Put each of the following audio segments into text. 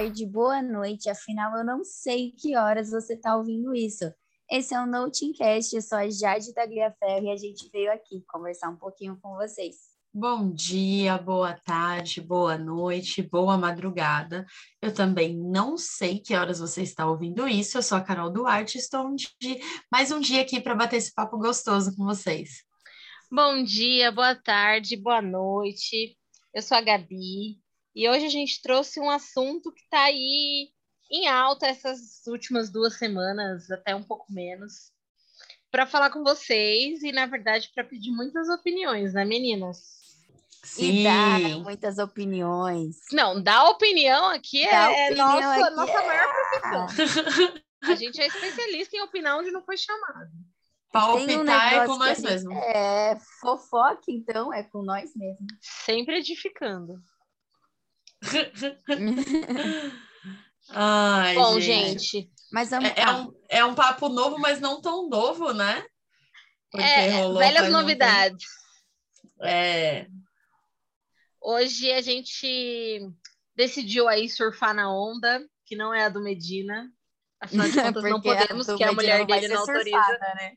tarde, boa noite. Afinal, eu não sei que horas você está ouvindo isso. Esse é o Notingcast, eu sou a Jade Tagliaferro e a gente veio aqui conversar um pouquinho com vocês. Bom dia, boa tarde, boa noite, boa madrugada. Eu também não sei que horas você está ouvindo isso. Eu sou a Carol Duarte, estou de mais um dia aqui para bater esse papo gostoso com vocês. Bom dia, boa tarde, boa noite. Eu sou a Gabi e hoje a gente trouxe um assunto que está aí em alta essas últimas duas semanas, até um pouco menos, para falar com vocês e, na verdade, para pedir muitas opiniões, né, meninas? Sim. E dá muitas opiniões. Não, dar opinião aqui dá é, opinião nossa, aqui nossa é... maior profissão. a gente é especialista em opinar onde não foi chamado. Palpitar um é com nós mesmos. É fofoca, então, é com nós mesmos. Sempre edificando. Ai, Bom, gente. gente mas é, é, um, é um papo novo, mas não tão novo, né? Porque é, velhas novidades. É. Hoje a gente decidiu aí surfar na onda, que não é a do Medina. Afinal de contas, não podemos, que a mulher dele não autoriza. Surfada, né?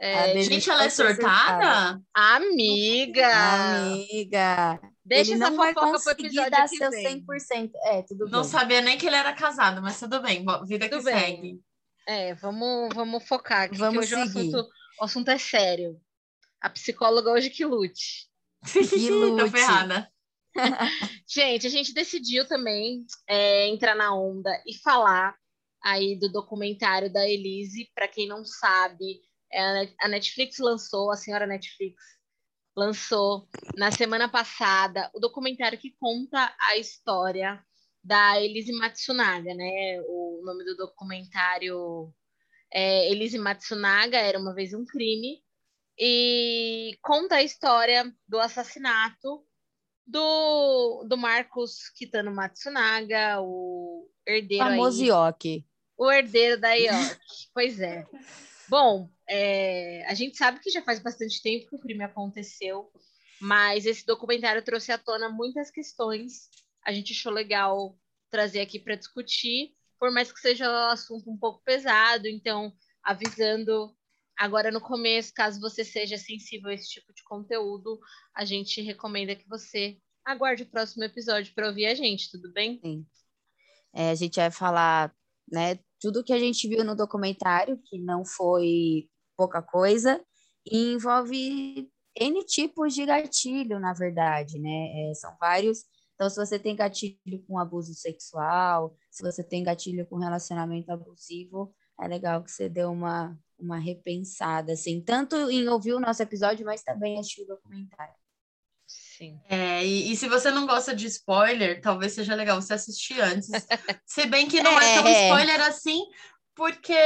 É, gente, ela é surtada? Amiga! Amiga! Deixa ele não vai conseguir dar seu 100%. É, tudo não bem. sabia nem que ele era casado, mas tudo bem. Vida tudo que bem. segue. É, vamos, vamos focar aqui, vamos que hoje seguir. O, assunto, o assunto é sério. A psicóloga hoje que lute. Que lute. Tô ferrada. gente, a gente decidiu também é, entrar na onda e falar aí do documentário da Elise. Para quem não sabe, é, a Netflix lançou, a senhora Netflix lançou na semana passada o documentário que conta a história da Elise Matsunaga, né? O nome do documentário é Elise Matsunaga era uma vez um crime e conta a história do assassinato do, do Marcos Kitano Matsunaga, o herdeiro famoso aí, Yoki. O herdeiro da Yoki. pois é. Bom, é, a gente sabe que já faz bastante tempo que o crime aconteceu, mas esse documentário trouxe à tona muitas questões. A gente achou legal trazer aqui para discutir, por mais que seja um assunto um pouco pesado. Então, avisando agora no começo, caso você seja sensível a esse tipo de conteúdo, a gente recomenda que você aguarde o próximo episódio para ouvir a gente, tudo bem? Sim. É, a gente vai falar né, tudo que a gente viu no documentário, que não foi pouca coisa, envolve N tipos de gatilho, na verdade, né? É, são vários. Então, se você tem gatilho com abuso sexual, se você tem gatilho com relacionamento abusivo, é legal que você dê uma, uma repensada, assim, tanto em ouvir o nosso episódio, mas também assistir o documentário. Sim. É, e, e, se você não gosta de spoiler, talvez seja legal você assistir antes. se bem que não é, é tão spoiler assim, porque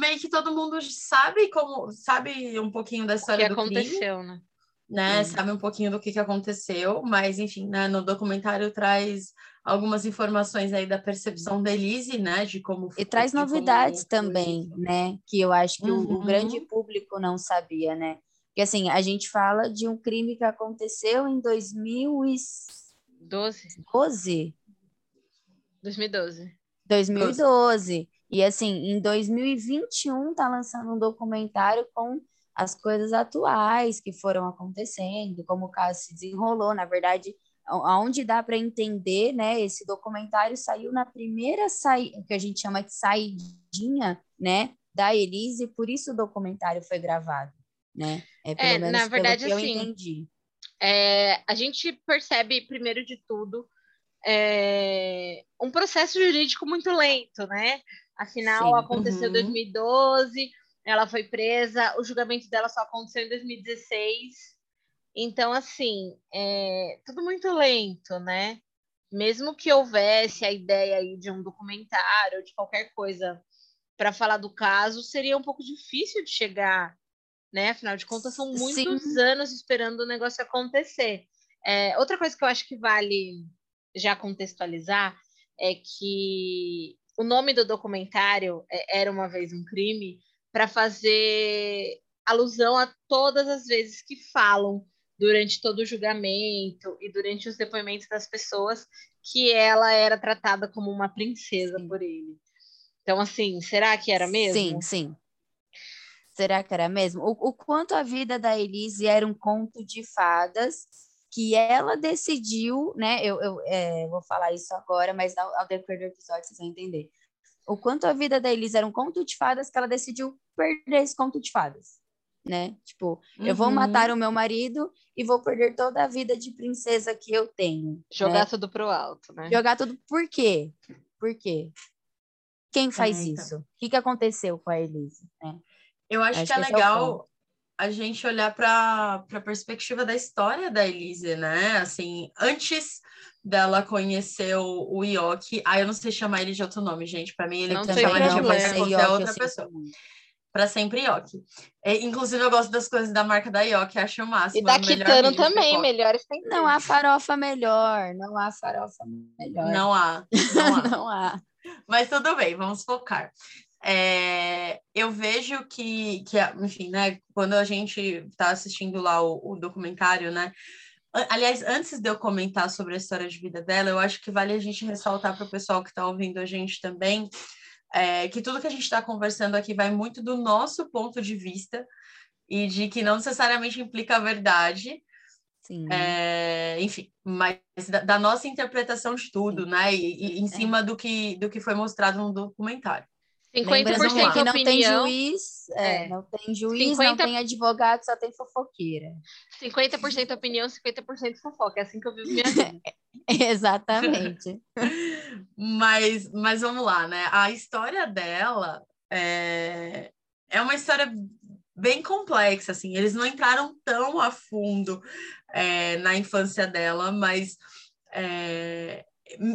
meio que todo mundo sabe como sabe um pouquinho da história o que do aconteceu, crime, né? né? Sabe um pouquinho do que, que aconteceu, mas enfim, né, no documentário traz algumas informações aí da percepção da Elise, né, de como e traz novidades também, né, que eu acho que uhum. o, o grande uhum. público não sabia, né? Porque assim, a gente fala de um crime que aconteceu em 2012. 12? 2012. 2012. E assim, em 2021 tá lançando um documentário com as coisas atuais que foram acontecendo, como o caso se desenrolou, na verdade, aonde dá para entender, né? Esse documentário saiu na primeira saída, que a gente chama de saidinha, né, da Elise, por isso o documentário foi gravado né? É, pelo é, menos na verdade, pelo que assim, eu entendi. É, a gente percebe, primeiro de tudo, é, um processo jurídico muito lento, né? Afinal, Sim. aconteceu em uhum. 2012, ela foi presa, o julgamento dela só aconteceu em 2016. Então, assim, é tudo muito lento, né? Mesmo que houvesse a ideia aí de um documentário, de qualquer coisa para falar do caso, seria um pouco difícil de chegar né? Afinal de contas, são muitos Sim. anos esperando o negócio acontecer. É, outra coisa que eu acho que vale já contextualizar é que o nome do documentário é Era uma Vez um Crime para fazer alusão a todas as vezes que falam durante todo o julgamento e durante os depoimentos das pessoas que ela era tratada como uma princesa por ele. Então, assim, será que era mesmo? Sim, sim. Será que era mesmo? O, o quanto a vida da Elise era um conto de fadas que ela decidiu, né? Eu, eu é, vou falar isso agora, mas ao, ao decorrer do episódio vocês vão entender. O quanto a vida da Elise era um conto de fadas que ela decidiu perder esse conto de fadas, né? Tipo, uhum. eu vou uhum. matar o meu marido e vou perder toda a vida de princesa que eu tenho. Jogar né? tudo pro alto, né? Jogar tudo. Por quê? Por quê? Quem faz é, então. isso? O que, que aconteceu com a Elise? Né? Eu acho, acho que é, que é legal a gente olhar para a perspectiva da história da Elise, né? Assim, antes dela conhecer o, o Yoki, ah, eu não sei chamar ele de outro nome, gente. Para mim, ele não chama ele de qualquer outra pessoa. Para sempre Yoki. É, inclusive, eu gosto das coisas da marca da Yoki, acho o máximo. E da Kitano também, melhores tem. Não há farofa melhor, não há farofa melhor. Não há. Não há. não há. Mas tudo bem, vamos focar. É, eu vejo que, que, enfim, né, quando a gente está assistindo lá o, o, documentário, né, aliás, antes de eu comentar sobre a história de vida dela, eu acho que vale a gente ressaltar para o pessoal que está ouvindo a gente também, é, que tudo que a gente está conversando aqui vai muito do nosso ponto de vista e de que não necessariamente implica a verdade, é, enfim, mas da, da, nossa interpretação de tudo, Sim. né? E, e em é. cima do que, do que foi mostrado no documentário. 50% que não tem juiz, é, é. não tem juiz, 50... não tem advogado, só tem fofoqueira. 50% opinião, 50% fofoca. É assim que eu vivo minha vida. Exatamente. mas, mas vamos lá, né? A história dela é, é uma história bem complexa, assim. Eles não entraram tão a fundo é, na infância dela, mas é,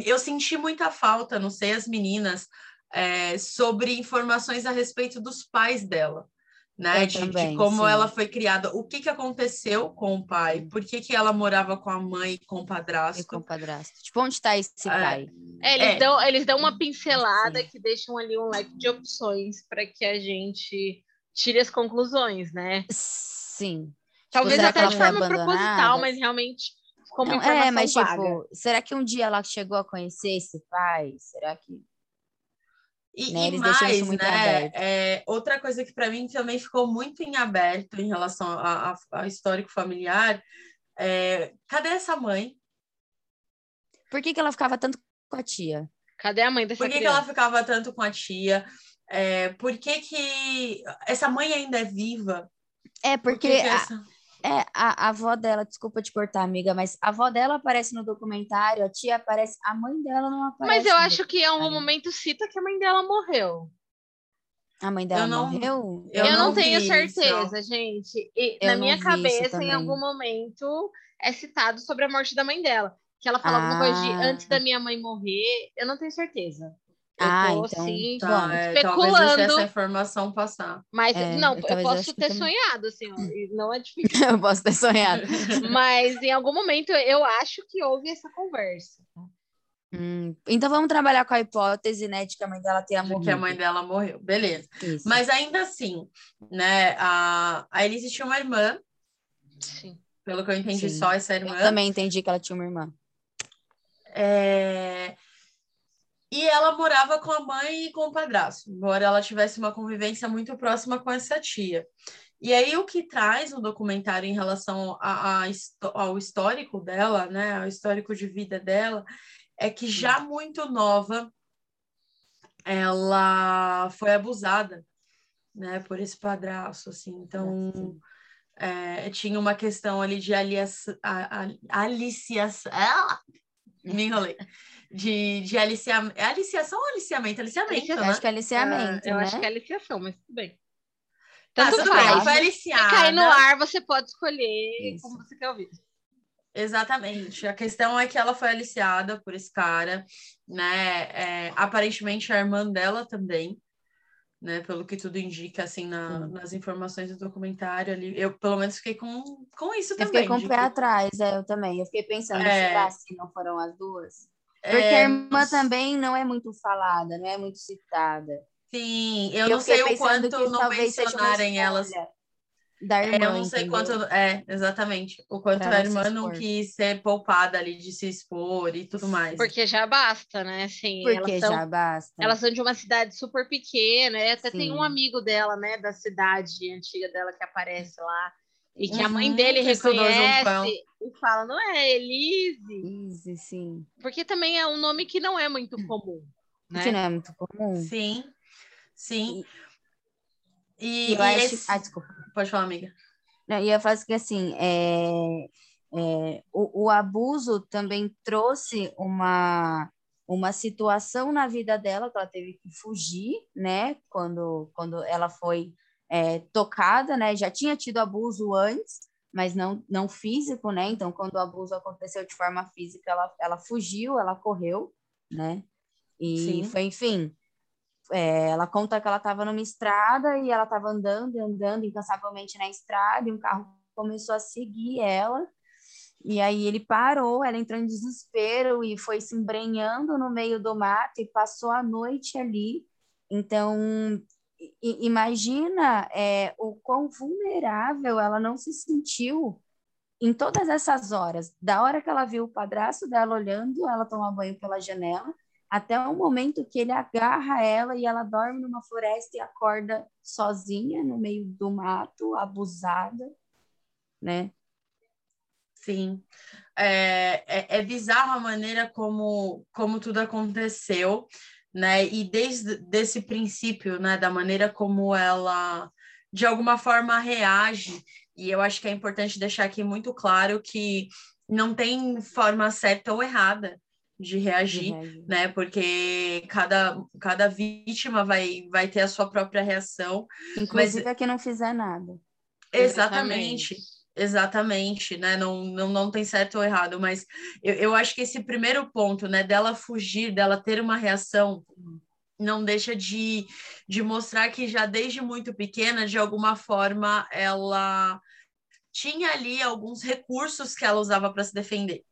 eu senti muita falta, não sei as meninas, é, sobre informações a respeito dos pais dela. Né, de, também, de, como sim. ela foi criada, o que, que aconteceu com o pai, por que, que ela morava com a mãe e com o padrasto. E com o padrasto. Tipo, onde está esse é, pai? É, eles, é. Dão, eles dão uma pincelada sim. que deixam ali um leque de opções para que a gente tire as conclusões, né? Sim. Talvez tipo, até de forma proposital, mas realmente como Não, informação É, mas vaga. tipo, será que um dia ela chegou a conhecer esse pai? Será que e, né? e mais, né? É, outra coisa que para mim também ficou muito em aberto em relação ao histórico familiar é, cadê essa mãe? Por que, que ela ficava tanto com a tia? Cadê a mãe dessa Por que, criança? que ela ficava tanto com a tia? É, por que, que essa mãe ainda é viva? É, porque por que que essa... É, a, a avó dela, desculpa te cortar, amiga, mas a avó dela aparece no documentário, a tia aparece, a mãe dela não aparece. Mas eu acho que em algum momento cita que a mãe dela morreu. A mãe dela não, morreu? Eu, eu não, não tenho certeza, isso. gente. E, na minha cabeça, em algum momento, é citado sobre a morte da mãe dela. Que ela fala ah. alguma coisa de ah. antes da minha mãe morrer, eu não tenho certeza. Eu ah, tô, então, assim, tá, bom, é, especulando. essa informação passar. Mas, é, não, eu, eu posso ter sonhado, assim, ó, não é difícil. eu posso ter sonhado. Mas em algum momento eu acho que houve essa conversa. Hum, então vamos trabalhar com a hipótese, né, de que a mãe dela tenha morrido. Que a mãe dela morreu, beleza. Isso. Mas ainda assim, né, a, a Elise tinha uma irmã. Sim. Pelo que eu entendi, Sim. só essa irmã. Eu também entendi que ela tinha uma irmã. É... E ela morava com a mãe e com o padrasto, embora ela tivesse uma convivência muito próxima com essa tia. E aí o que traz o documentário em relação a, a, ao histórico dela, né, ao histórico de vida dela, é que já muito nova ela foi abusada, né, por esse padrasto, assim. Então é, tinha uma questão ali de aliação, aliciação, ah, me enrolei de, de aliciamento. É aliciação ou aliciamento? Aliciamento. Né? Acho que é aliciamento, Eu né? acho que é aliciação, mas tudo bem. Tanto ah, tudo faz. bem, foi aliciada. Se cair no ar, você pode escolher Isso. como você quer ouvir. Exatamente. A questão é que ela foi aliciada por esse cara, né? É, aparentemente a irmã dela também, né? Pelo que tudo indica, assim, na, nas informações do documentário ali. Eu, pelo menos, fiquei com, com isso também. Eu fiquei com o pé que... atrás, é, eu também. Eu fiquei pensando, é... será se não foram as duas? Porque é, a irmã também não é muito falada, não é muito citada. Sim, eu, eu não sei o quanto não mencionarem elas. da irmã. É, eu não sei entendeu? quanto. É, exatamente. O quanto pra a irmã não quis ser poupada ali de se expor e tudo mais. Porque já basta, né? Assim, Porque são, já basta. Elas são de uma cidade super pequena, e até Sim. tem um amigo dela, né, da cidade antiga dela que aparece lá. E que uhum, a mãe uhum, dele reconhece e fala, não é Elise? Elise, sim. Porque também é um nome que não é muito comum. Né? Que não é muito comum. Sim, sim. E, e, e acho... esse... Ah, desculpa. Pode falar, amiga. Não, e eu faço que assim, é, é, o, o abuso também trouxe uma, uma situação na vida dela que ela teve que fugir, né? Quando, quando ela foi é, tocada, né? Já tinha tido abuso antes, mas não, não físico, né? Então, quando o abuso aconteceu de forma física, ela, ela fugiu, ela correu, né? E Sim. foi, enfim, é, ela conta que ela estava numa estrada e ela estava andando, andando incansavelmente na estrada e um carro começou a seguir ela. E aí ele parou, ela entrou em desespero e foi se embrenhando no meio do mato e passou a noite ali. Então, imagina é, o quão vulnerável ela não se sentiu em todas essas horas. Da hora que ela viu o padrasto dela olhando ela tomar banho pela janela, até o momento que ele agarra ela e ela dorme numa floresta e acorda sozinha no meio do mato, abusada, né? Sim. É, é, é bizarro a maneira como, como tudo aconteceu, né? E desde desse princípio, né, da maneira como ela de alguma forma reage, e eu acho que é importante deixar aqui muito claro que não tem forma certa ou errada de reagir, de né? Porque cada, cada vítima vai, vai ter a sua própria reação. Inclusive mas... a que não fizer nada. Exatamente. Exatamente, né? Não, não, não tem certo ou errado, mas eu, eu acho que esse primeiro ponto, né, dela fugir, dela ter uma reação, não deixa de, de mostrar que já desde muito pequena, de alguma forma, ela tinha ali alguns recursos que ela usava para se defender.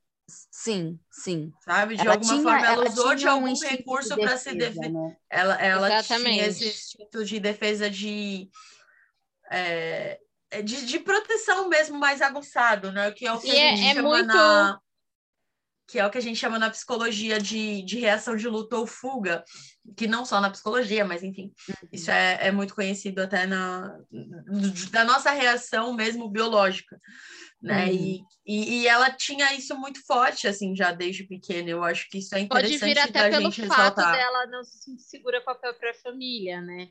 Sim, sim. Sabe? De ela alguma tinha, forma, ela, ela usou de algum um recurso para se defender. Né? Ela, ela tinha esse instinto de defesa de. É, de, de, proteção mesmo mais aguçado, né? Que é o que e a gente é, é chama muito... na que é o que a gente chama na psicologia de, de reação de luta ou fuga, que não só na psicologia, mas enfim, uhum. isso é, é muito conhecido até na da nossa reação mesmo biológica né? Uhum. E, e, e, ela tinha isso muito forte, assim, já desde pequena. Eu acho que isso é interessante Pode vir até pelo fato ressaltar. dela não se segura com a própria família, né?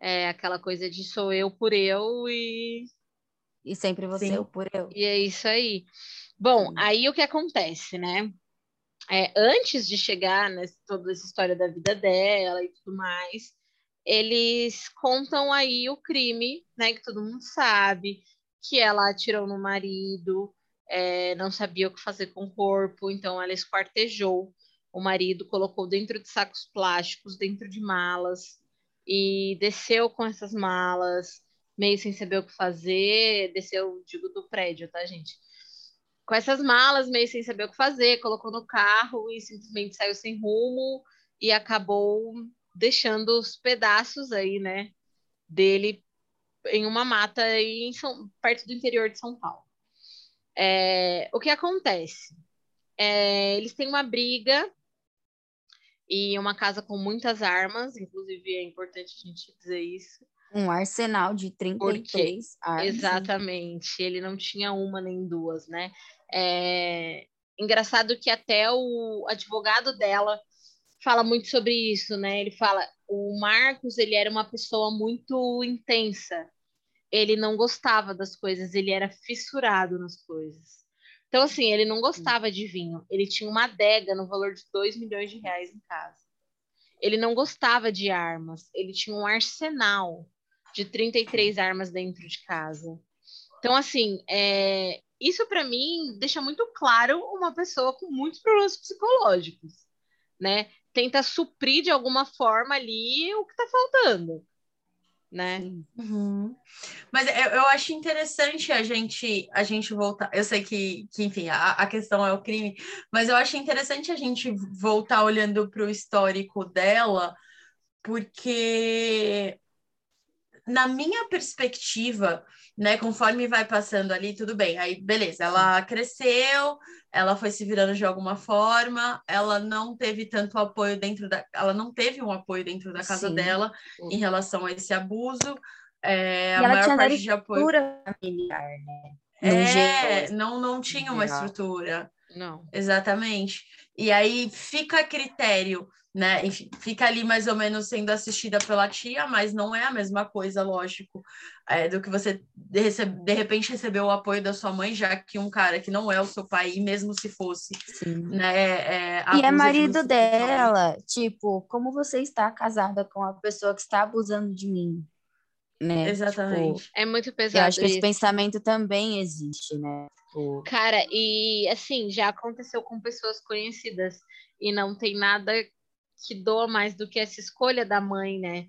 É aquela coisa de sou eu por eu e... E sempre você Sim. eu por eu. E é isso aí. Bom, aí o que acontece, né? É, antes de chegar nessa toda essa história da vida dela e tudo mais, eles contam aí o crime, né? Que todo mundo sabe, que ela atirou no marido, é, não sabia o que fazer com o corpo, então ela esquartejou o marido, colocou dentro de sacos plásticos, dentro de malas, e desceu com essas malas, meio sem saber o que fazer, desceu, digo, do prédio, tá, gente? Com essas malas, meio sem saber o que fazer, colocou no carro e simplesmente saiu sem rumo e acabou deixando os pedaços aí, né, dele em uma mata em São, perto do interior de São Paulo. É, o que acontece? É, eles têm uma briga e uma casa com muitas armas, inclusive é importante a gente dizer isso. Um arsenal de 33 Porque, armas. Exatamente, ele não tinha uma nem duas, né? É, engraçado que até o advogado dela fala muito sobre isso, né? Ele fala, o Marcos, ele era uma pessoa muito intensa. Ele não gostava das coisas, ele era fissurado nas coisas. Então, assim, ele não gostava de vinho. Ele tinha uma adega no valor de 2 milhões de reais em casa. Ele não gostava de armas. Ele tinha um arsenal de 33 armas dentro de casa. Então, assim, é... isso para mim deixa muito claro uma pessoa com muitos problemas psicológicos, né? tenta suprir de alguma forma ali o que está faltando, né? Uhum. Mas eu, eu, acho interessante a gente a gente voltar. Eu sei que, que enfim, a, a questão é o crime, mas eu acho interessante a gente voltar olhando para o histórico dela, porque na minha perspectiva, né, conforme vai passando ali, tudo bem. Aí, beleza, ela cresceu, ela foi se virando de alguma forma, ela não teve tanto apoio dentro da. Ela não teve um apoio dentro da casa Sim. dela em relação a esse abuso. É, a maior parte de apoio. familiar, né? É, não, não tinha uma estrutura. Não. Exatamente. E aí fica a critério né? Enfim, fica ali mais ou menos sendo assistida pela tia, mas não é a mesma coisa, lógico, é, do que você de, de, repente receber o apoio da sua mãe, já que um cara que não é o seu pai, mesmo se fosse, Sim. né? É, e é marido dela, tipo, como você está casada com a pessoa que está abusando de mim? Né? Exatamente. Tipo, é muito pesado. Eu acho que esse pensamento também existe, né? Tipo... Cara, e assim, já aconteceu com pessoas conhecidas e não tem nada que doa mais do que essa escolha da mãe, né?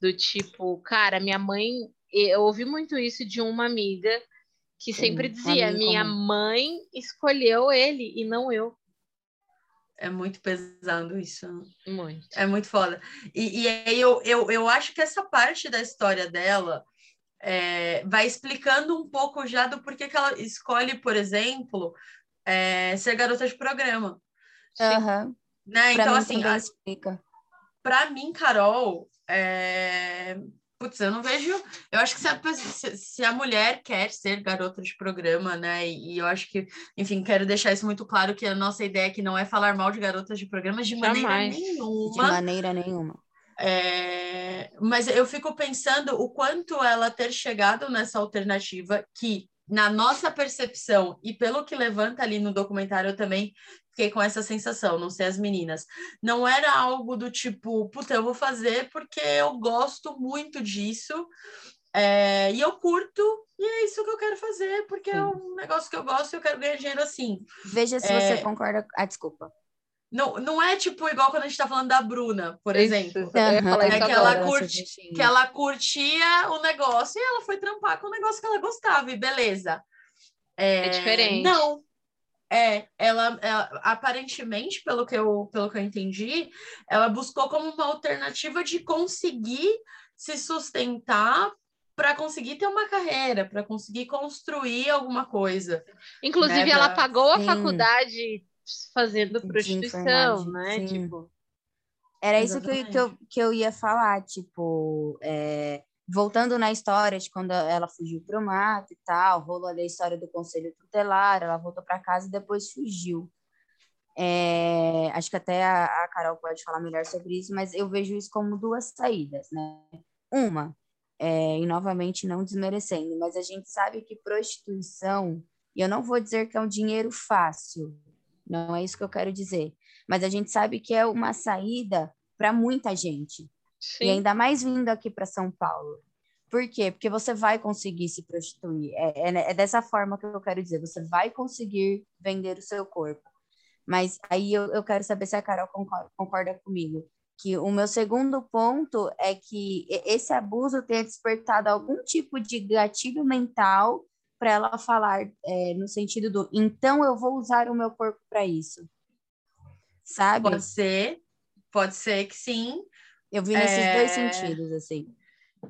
Do tipo, cara, minha mãe. Eu ouvi muito isso de uma amiga que Sim, sempre dizia: minha comum. mãe escolheu ele e não eu. É muito pesado isso. Muito. É muito foda. E, e aí eu, eu, eu acho que essa parte da história dela é, vai explicando um pouco já do porquê que ela escolhe, por exemplo, é, ser garota de programa. Uhum. Né? Pra então, assim, a... explica. Pra mim, Carol, é... Putz, eu não vejo. Eu acho que se a, se a, mulher quer ser garota de programa, né? E eu acho que, enfim, quero deixar isso muito claro que a nossa ideia aqui não é falar mal de garotas de programa de Jamais. maneira nenhuma. De maneira nenhuma. É... Mas eu fico pensando o quanto ela ter chegado nessa alternativa que na nossa percepção e pelo que levanta ali no documentário eu também fiquei com essa sensação, não sei as meninas. Não era algo do tipo, puta, eu vou fazer porque eu gosto muito disso é, e eu curto e é isso que eu quero fazer porque Sim. é um negócio que eu gosto e eu quero ganhar dinheiro assim. Veja se é... você concorda. Ah, desculpa. Não, não é tipo igual quando a gente tá falando da Bruna, por exemplo. Uhum. É que, ela curte, que ela curtia o negócio e ela foi trampar com o negócio que ela gostava, e beleza. É, é diferente. Não. É, ela, ela, aparentemente, pelo que, eu, pelo que eu entendi, ela buscou como uma alternativa de conseguir se sustentar para conseguir ter uma carreira, para conseguir construir alguma coisa. Inclusive, né? ela pagou a Sim. faculdade fazendo prostituição, né? Tipo. Era isso que eu, que, eu, que eu ia falar, tipo, é, voltando na história de quando ela fugiu para o mato e tal, rolou ali a história do conselho tutelar, ela voltou para casa e depois fugiu. É, acho que até a, a, Carol pode falar melhor sobre isso, mas eu vejo isso como duas saídas, né? Uma, é, e novamente não desmerecendo, mas a gente sabe que prostituição, e eu não vou dizer que é um dinheiro fácil, não é isso que eu quero dizer. Mas a gente sabe que é uma saída para muita gente. Sim. E ainda mais vindo aqui para São Paulo. Por quê? Porque você vai conseguir se prostituir. É, é, é, dessa forma que eu quero dizer. Você vai conseguir vender o seu corpo. Mas aí eu, eu quero saber se a Carol concorda, concorda comigo. Que o meu segundo ponto é que esse abuso tenha despertado algum tipo de gatilho mental para ela falar é, no sentido do então eu vou usar o meu corpo para isso. Sabe? Pode ser, pode ser que sim. Eu vi nesses é... dois sentidos, assim.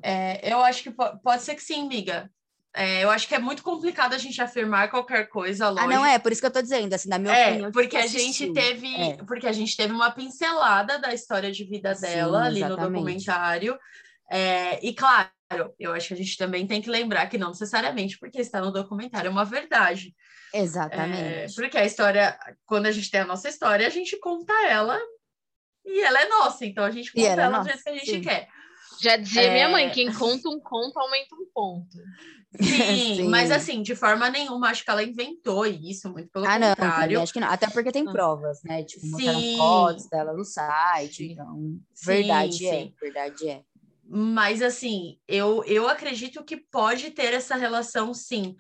É, eu acho que pode, pode ser que sim, amiga. É, eu acho que é muito complicado a gente afirmar qualquer coisa, lógico. Ah, não é, por isso que eu tô dizendo, assim, na minha é, opinião. Porque a gente teve, é. porque a gente teve uma pincelada da história de vida dela Sim, ali no documentário. É, e claro, eu acho que a gente também tem que lembrar que não necessariamente porque está no documentário é uma verdade. Exatamente. É, porque a história, quando a gente tem a nossa história, a gente conta ela e ela é nossa, então a gente conta ela, é ela do jeito que a gente sim. quer. Já dizia é... minha mãe, quem conta um conto aumenta um ponto. Sim, sim, mas assim, de forma nenhuma, acho que ela inventou isso, muito pelo ah, contrário. Não, acho que não, até porque tem provas, né? Tipo, sim. fotos dela no site, então, verdade é, verdade é. Mas, assim, eu, eu acredito que pode ter essa relação, sim.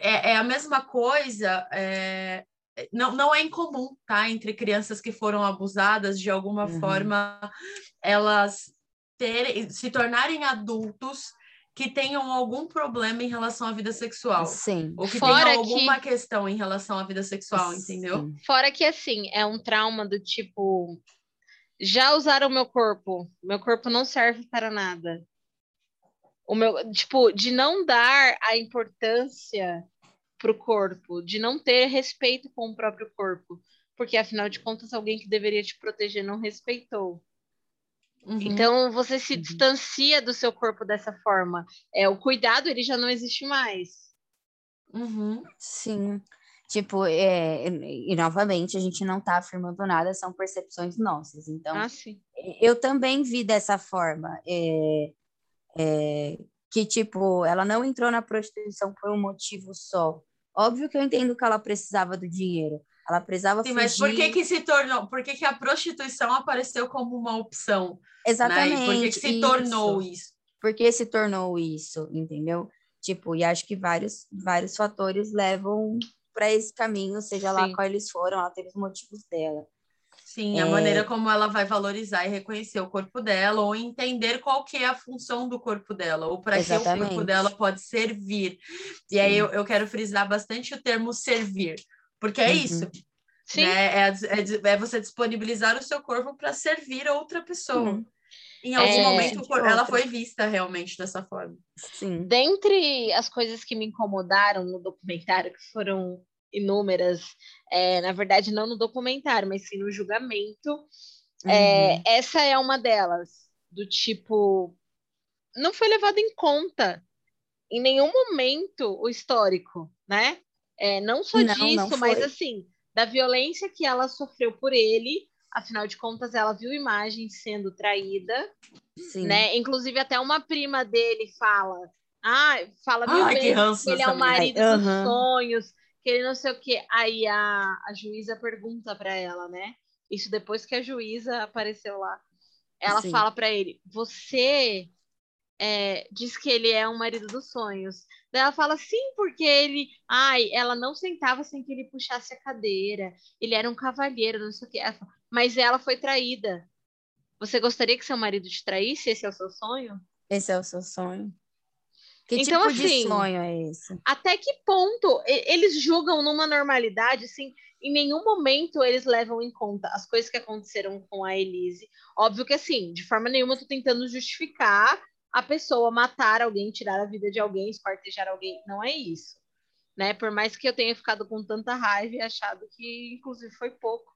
É, é a mesma coisa, é, não, não é incomum, tá? Entre crianças que foram abusadas, de alguma uhum. forma, elas terem, se tornarem adultos que tenham algum problema em relação à vida sexual. Sim. Ou que Fora tenham alguma que... questão em relação à vida sexual, entendeu? Fora que, assim, é um trauma do tipo já usaram meu corpo, meu corpo não serve para nada. o meu, tipo, de não dar a importância pro corpo, de não ter respeito com o próprio corpo, porque afinal de contas alguém que deveria te proteger não respeitou. Uhum. Então você se uhum. distancia do seu corpo dessa forma. É o cuidado ele já não existe mais. Uhum. Sim. Tipo, é, e novamente, a gente não está afirmando nada, são percepções nossas. Então, ah, eu também vi dessa forma. É, é, que, tipo, ela não entrou na prostituição por um motivo só. Óbvio que eu entendo que ela precisava do dinheiro. Ela precisava Sim, fugir. mas por que que se tornou? Por que, que a prostituição apareceu como uma opção? Exatamente. Né? por que, que se isso. tornou isso? Por que se tornou isso, entendeu? Tipo, e acho que vários, vários fatores levam para esse caminho, seja Sim. lá qual eles foram, ela teve os motivos dela. Sim, é... a maneira como ela vai valorizar e reconhecer o corpo dela, ou entender qual que é a função do corpo dela, ou para que o corpo dela pode servir. E Sim. aí eu, eu quero frisar bastante o termo servir, porque é uhum. isso. Sim. Né? É, é, é, você disponibilizar o seu corpo para servir a outra pessoa. Uhum. Em algum é, momento ela foi vista realmente dessa forma. Sim. Dentre as coisas que me incomodaram no documentário, que foram inúmeras, é, na verdade, não no documentário, mas sim no julgamento, é, uhum. é, essa é uma delas, do tipo, não foi levado em conta em nenhum momento o histórico, né? É, não só não, disso, não mas assim, da violência que ela sofreu por ele Afinal de contas, ela viu imagens sendo traída, Sim. né? Inclusive até uma prima dele fala, ah, fala mil vezes que, ele é o marido uhum. dos sonhos, que ele não sei o quê. Aí a, a juíza pergunta para ela, né? Isso depois que a juíza apareceu lá. Ela Sim. fala para ele: Você é, diz que ele é um marido dos sonhos. Daí ela fala, sim, porque ele. Ai, ela não sentava sem que ele puxasse a cadeira. Ele era um cavalheiro, não sei o fala, mas ela foi traída. Você gostaria que seu marido te traísse? Esse é o seu sonho? Esse é o seu sonho. Que então, tipo assim, de sonho é esse? Até que ponto eles julgam numa normalidade, assim, em nenhum momento eles levam em conta as coisas que aconteceram com a Elise. Óbvio que assim, de forma nenhuma eu tô tentando justificar a pessoa matar alguém, tirar a vida de alguém, espartejar alguém. Não é isso. Né? Por mais que eu tenha ficado com tanta raiva e achado que, inclusive, foi pouco.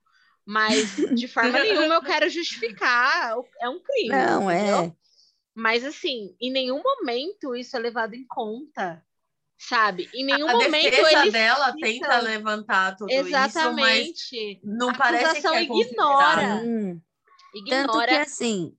Mas, de forma nenhuma, eu quero justificar. É um crime. Não, é. entendeu? é. Mas, assim, em nenhum momento isso é levado em conta. Sabe? Em nenhum a momento. A defesa dela tenta levantar tudo Exatamente. isso, mas não a parece que é ignora. Hum. Ignora. Tanto que, assim,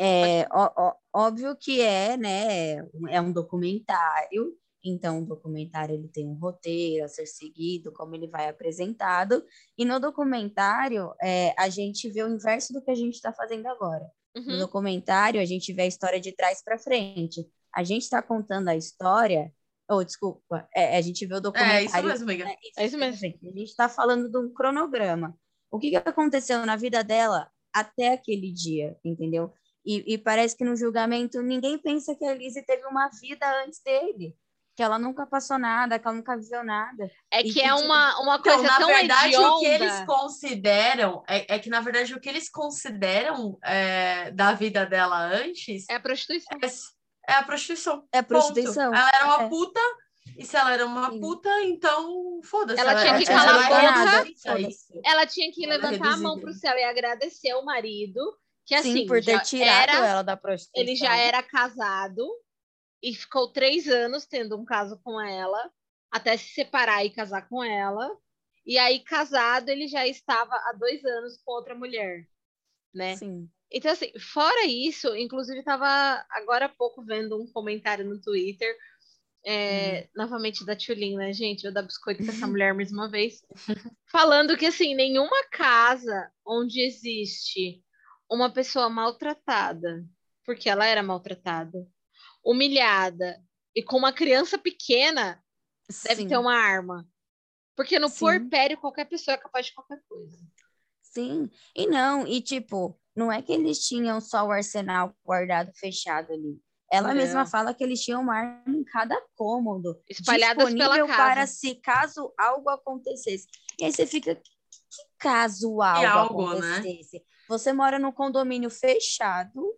é, ó, ó, óbvio que é, né? É um documentário, então o documentário ele tem um roteiro a ser seguido, como ele vai apresentado, e no documentário é, a gente vê o inverso do que a gente está fazendo agora. Uhum. No documentário a gente vê a história de trás para frente. A gente está contando a história ou oh, desculpa, é, a gente vê o documentário. É isso mesmo, amiga. É isso, é isso mesmo. A gente está falando de um cronograma. O que, que aconteceu na vida dela até aquele dia, entendeu? E, e, parece que no julgamento ninguém pensa que a Elise teve uma vida antes dele. Que ela nunca passou nada, que ela nunca viveu nada. É que, que é uma, uma então, coisa então, tão na verdade, hedionda. o que eles consideram é, é, que, na verdade, o que eles consideram é, da vida dela antes é a prostituição. É, é a prostituição. É a prostituição. Ponto. Ela era uma é. puta, e se ela era uma Sim. puta, então foda-se. Ela, ela, tinha que calar a boca. Ela tinha que levantar a mão pro céu e agradecer o marido que assim, Sim, por ter tirado era, ela da prostituição. Ele já era casado e ficou três anos tendo um caso com ela, até se separar e casar com ela. E aí, casado, ele já estava há dois anos com outra mulher, né? Sim. Então, assim, fora isso, inclusive estava agora há pouco vendo um comentário no Twitter, é, hum. novamente da Tulin, né, gente? Eu dar biscoito para essa mulher mais uma vez, falando que, assim, nenhuma casa onde existe uma pessoa maltratada, porque ela era maltratada, humilhada e com uma criança pequena, Sim. deve ter uma arma. Porque no Sim. puerpério qualquer pessoa é capaz de qualquer coisa. Sim, e não, e tipo, não é que eles tinham só o arsenal guardado fechado ali. Ela é. mesma fala que eles tinham uma arma em cada cômodo, espalhadas pela casa. para se caso algo acontecesse. E aí você fica, que caso algo, algo né? acontecesse? Né? Você mora num condomínio fechado,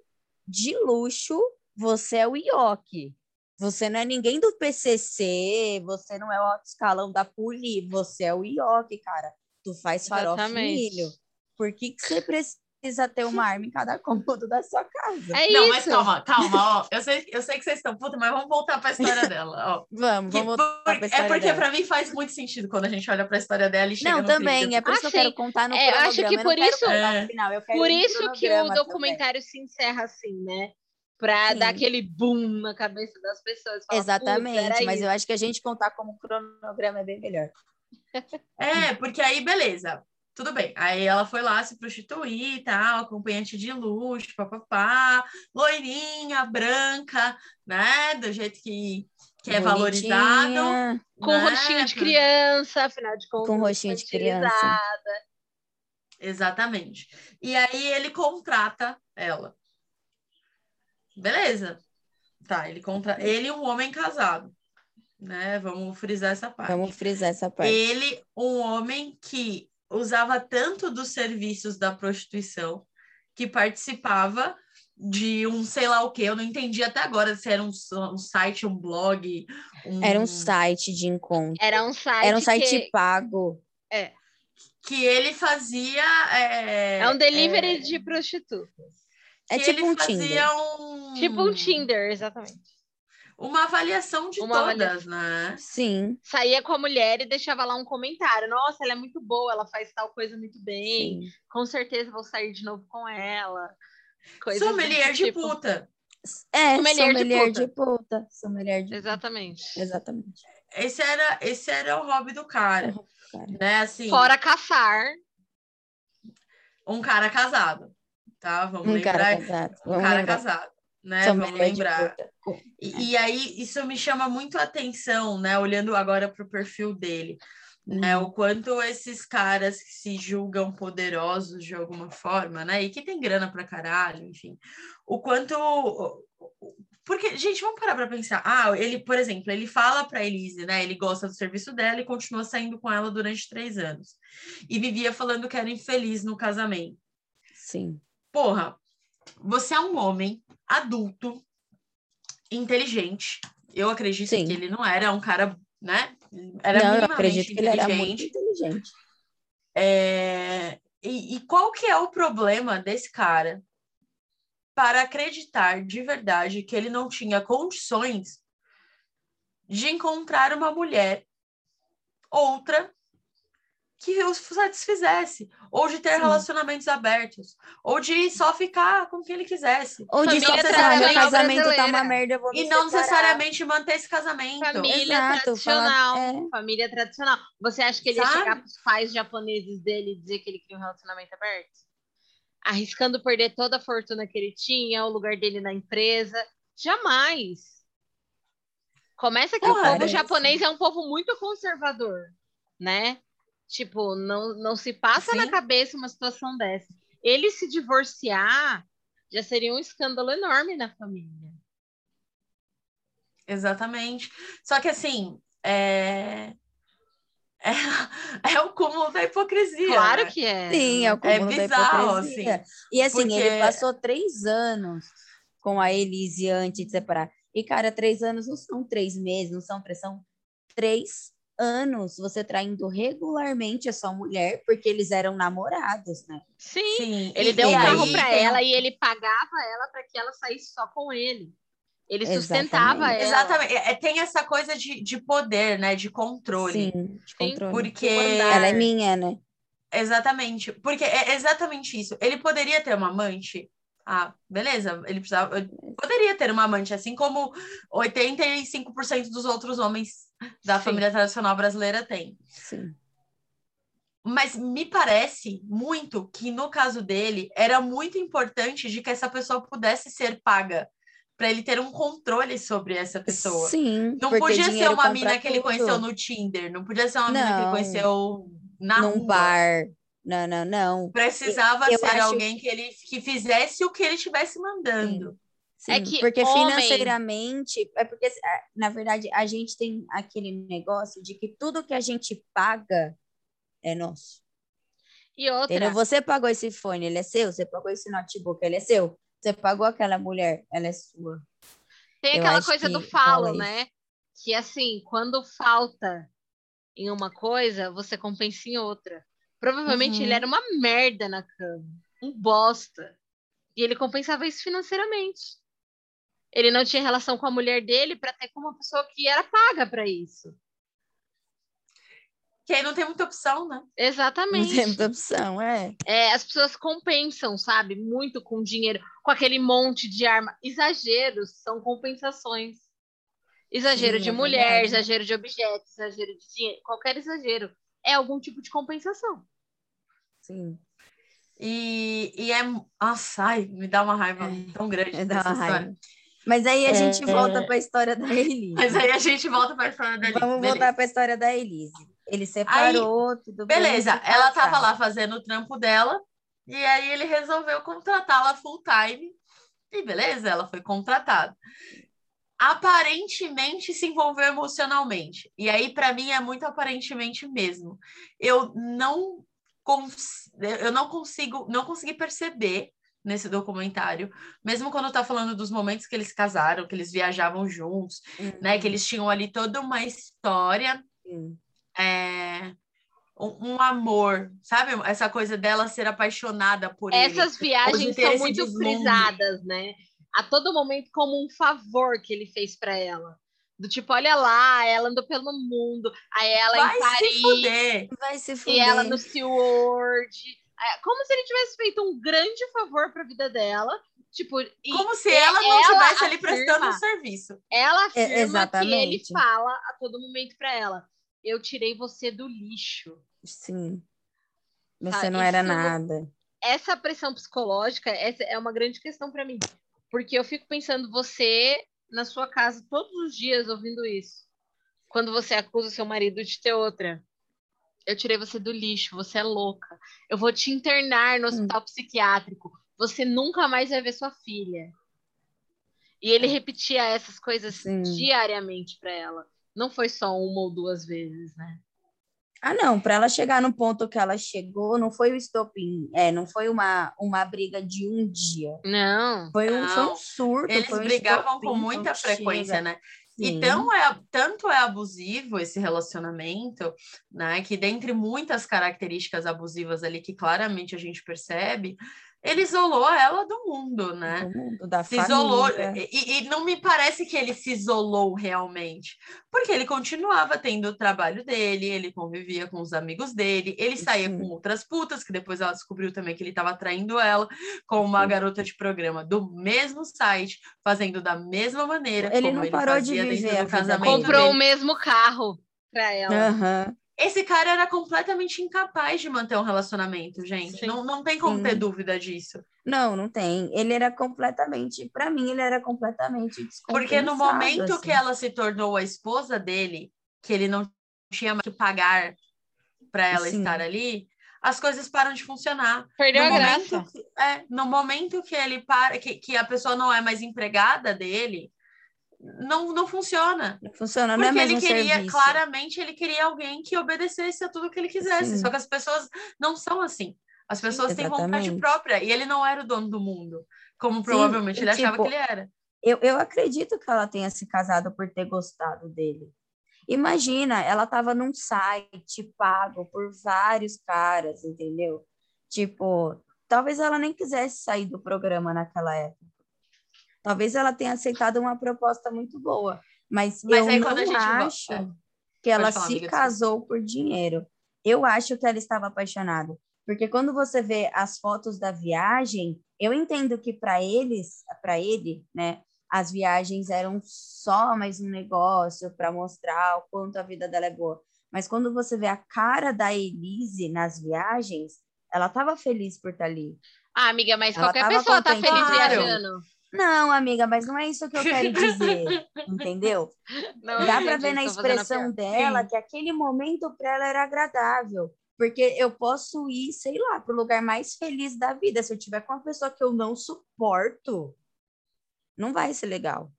de luxo, você é o IOC. Você não é ninguém do PCC, você não é o alto escalão da Poli, você é o IOC, cara. Tu faz farofa milho. Por que, que você precisa ter uma arma em cada cômodo da sua casa? É não, isso. mas calma, calma, ó. Eu sei, eu sei que vocês estão putos, mas vamos voltar para a história dela, ó. vamos, vamos voltar para a é história É porque para mim faz muito sentido quando a gente olha para a história dela e chega Não, também, é por isso ah, que eu quero contar no é, cronograma. Acho que por isso, é. final, por isso que o documentário também. se encerra assim, né? para dar aquele boom na cabeça das pessoas. Falar, Exatamente, mas isso. eu acho que a gente contar como cronograma é bem melhor. É, porque aí, beleza. Tudo bem. Aí ela foi lá se prostituir e tal, acompanhante de luxo, papapá, loirinha, branca, né? Do jeito que, que é valorizado. Com né? rostinho de criança, afinal de contas. Com rostinho de criança. Exatamente. E aí ele contrata ela. Beleza. Tá, ele contra ele um homem casado, né? Vamos frisar essa parte. Vamos frisar essa parte. Ele um homem que usava tanto dos serviços da prostituição que participava de um sei lá o que, eu não entendi até agora se era um, um site, um blog. Um... Era um site de encontro. Era um site. Era um site que... pago. É. Que ele fazia. É, é um delivery é... de prostitutas. É tipo um Tinder. Um... Tipo um Tinder, exatamente. Uma avaliação de Uma todas, avaliação. né? Sim. Saía com a mulher e deixava lá um comentário. Nossa, ela é muito boa, ela faz tal coisa muito bem. Sim. Com certeza vou sair de novo com ela. Coisas Sommelier de tipo. puta. É, sommelier, sommelier de, puta. de puta. Sommelier de Exatamente. Exatamente. Esse era, esse era o hobby do cara. cara. Né? Assim, Fora caçar. Um cara casado tá? Vamos um lembrar. Cara casado. Vamos um cara lembrar. casado, né? Vamos lembrar. E, e, aí, isso me chama muito a atenção, né? Olhando agora para o perfil dele. Né, o quanto esses caras que se julgam poderosos de alguma forma, né? E que tem grana pra caralho, enfim. O quanto. Porque, gente, vamos parar para pensar. Ah, ele, por exemplo, ele fala para Elise, né? Ele gosta do serviço dela e continua saindo com ela durante três anos. E vivia falando que era infeliz no casamento. Sim porra, você é um homem adulto, inteligente. Eu acredito Sim. que ele não era um cara, né? Era não, eu acredito que ele era muito inteligente. É... E, e qual que é o problema desse cara para acreditar de verdade que ele não tinha condições de encontrar uma mulher outra que o satisfizesse, ou de ter Sim. relacionamentos abertos, ou de só ficar com quem ele quisesse. Ou de só pensar, meu casamento tá uma merda, eu vou E não necessariamente manter esse casamento. Família Exato, tradicional. Falar, é. Família tradicional. Você acha que ele Sabe? ia chegar pros pais japoneses dele e dizer que ele queria um relacionamento aberto? Arriscando perder toda a fortuna que ele tinha, o lugar dele na empresa? Jamais. Começa que o povo japonês é um povo muito conservador, né? Tipo, não, não se passa Sim. na cabeça uma situação dessa. Ele se divorciar já seria um escândalo enorme na família. Exatamente. Só que assim, é, é, é o cúmulo da hipocrisia. Claro né? que é. Sim, é o cúmulo é bizarro, da hipocrisia. Assim, e assim, porque... ele passou três anos com a Elise antes de separar. E, cara, três anos não são três meses, não são três, são três anos você traindo regularmente a sua mulher porque eles eram namorados, né? Sim, Sim. ele e deu um carro para ela e ele pagava ela para que ela saísse só com ele. Ele sustentava Exatamente. ela. Exatamente. É, tem essa coisa de, de poder, né? De controle. Sim, de controle. Porque ela é minha, né? Exatamente. Porque é exatamente isso. Ele poderia ter uma amante ah, beleza, ele precisava. Poderia ter uma amante, assim como 85% dos outros homens da Sim. família tradicional brasileira têm. Sim. Mas me parece muito que no caso dele era muito importante de que essa pessoa pudesse ser paga para ele ter um controle sobre essa pessoa. Sim. Não podia ser uma mina que ele conheceu no Tinder, não podia ser uma não, mina que ele conheceu na num rua. bar. Não, não, não. Precisava eu ser acho... alguém que ele que fizesse o que ele estivesse mandando. Sim. Sim, é que porque homem... financeiramente, é porque, é, na verdade, a gente tem aquele negócio de que tudo que a gente paga é nosso. E outra. Entendeu? Você pagou esse fone, ele é seu. Você pagou esse notebook, ele é seu. Você pagou aquela mulher, ela é sua. Tem aquela coisa do falo, né? Que assim, quando falta em uma coisa, você compensa em outra. Provavelmente uhum. ele era uma merda na cama, um bosta. E ele compensava isso financeiramente. Ele não tinha relação com a mulher dele para ter com uma pessoa que era paga para isso. Que aí não tem muita opção, né? Exatamente. Não tem muita opção, é. é. As pessoas compensam, sabe? Muito com dinheiro, com aquele monte de arma. Exageros são compensações. Exagero Sim, de é mulher, verdade. exagero de objetos, exagero de dinheiro, qualquer exagero é algum tipo de compensação. Sim. E, e é. Nossa, ai, me dá uma raiva é, tão grande essa história. Raiva. Mas aí a é, gente volta para a história da Elise. Mas aí a gente volta para a história da Elise. Vamos Beleza. voltar para a história da Elise. Ele separou, aí, tudo beleza, bem. Beleza, ela estava lá fazendo o trampo dela, e aí ele resolveu contratá-la full time. E beleza, ela foi contratada. Aparentemente se envolveu emocionalmente. E aí, para mim, é muito aparentemente mesmo. Eu não, cons eu não consigo, não consegui perceber nesse documentário, mesmo quando tá falando dos momentos que eles casaram, que eles viajavam juntos, uhum. né? Que eles tinham ali toda uma história. Uhum é, um, amor, sabe? Essa coisa dela ser apaixonada por Essas ele. Essas viagens são muito frisadas, né? A todo momento como um favor que ele fez para ela. Do tipo, olha lá, ela andou pelo mundo, aí ela Vai em Paris, se fuder. Vai se fuder. e ela no SeaWorld. É, como se ele tivesse feito um grande favor para a vida dela. Tipo, como se ela não estivesse ali prestando um serviço. Ela afirma é, que ele fala a todo momento para ela eu tirei você do lixo. Sim. Você não era nada. Essa pressão psicológica essa é uma grande questão para mim. Porque eu fico pensando, você na sua casa todos os dias ouvindo isso. Quando você acusa seu marido de ter outra. Eu tirei você do lixo, você é louca. Eu vou te internar no hum. hospital hum. psiquiátrico. Você nunca mais vai ver sua filha. E ele repetia essas coisas Sim. diariamente para ela. Não foi só uma ou duas vezes, né? Ah, não, para ela chegar no ponto que ela chegou, não foi o estopim, é, não foi uma, uma briga de um dia. Não. Foi um, não. Foi um surto. Eles um brigavam com muita frequência, chega. né? Sim. Então é tanto é abusivo esse relacionamento, né? Que dentre muitas características abusivas ali que claramente a gente percebe, ele isolou ela do mundo, né? Do mundo, da se família. isolou. E, e, não me parece que ele se isolou realmente, porque ele continuava tendo o trabalho dele, ele convivia com os amigos dele, ele saía Sim. com outras putas, que depois ela descobriu também que ele estava traindo ela com uma Sim. garota de programa do mesmo site, fazendo da mesma maneira. Ele não parou de viver. Comprou dele. o mesmo carro para ela. Uhum. Esse cara era completamente incapaz de manter um relacionamento, gente. Não, não tem como Sim. ter dúvida disso. Não, não tem. Ele era completamente, para mim, ele era completamente Porque no momento assim. que ela se tornou a esposa dele, que ele não tinha mais que pagar para ela Sim. estar ali, as coisas param de funcionar. Perdeu no a graça. Que, é, no momento que ele para, que, que a pessoa não é mais empregada dele, não, não funciona. Não funciona, Porque não é ele queria, serviço. claramente, ele queria alguém que obedecesse a tudo que ele quisesse. Sim. Só que as pessoas não são assim. As pessoas Sim, têm vontade própria. E ele não era o dono do mundo, como provavelmente Sim, ele tipo, achava que ele era. Eu, eu acredito que ela tenha se casado por ter gostado dele. Imagina, ela estava num site pago por vários caras, entendeu? Tipo, talvez ela nem quisesse sair do programa naquela época. Talvez ela tenha aceitado uma proposta muito boa, mas, mas eu não acho é. que ela falar, se casou por dinheiro. Eu acho que ela estava apaixonada, porque quando você vê as fotos da viagem, eu entendo que para eles, para ele, né, as viagens eram só mais um negócio para mostrar o quanto a vida dela é boa. Mas quando você vê a cara da Elise nas viagens, ela estava feliz por estar ali. Ah, amiga, mas ela qualquer pessoa está feliz claro. viajando. Não, amiga, mas não é isso que eu quero dizer, entendeu? Não, Dá para ver na expressão dela Sim. que aquele momento para ela era agradável. Porque eu posso ir, sei lá, para o lugar mais feliz da vida. Se eu tiver com uma pessoa que eu não suporto, não vai ser legal.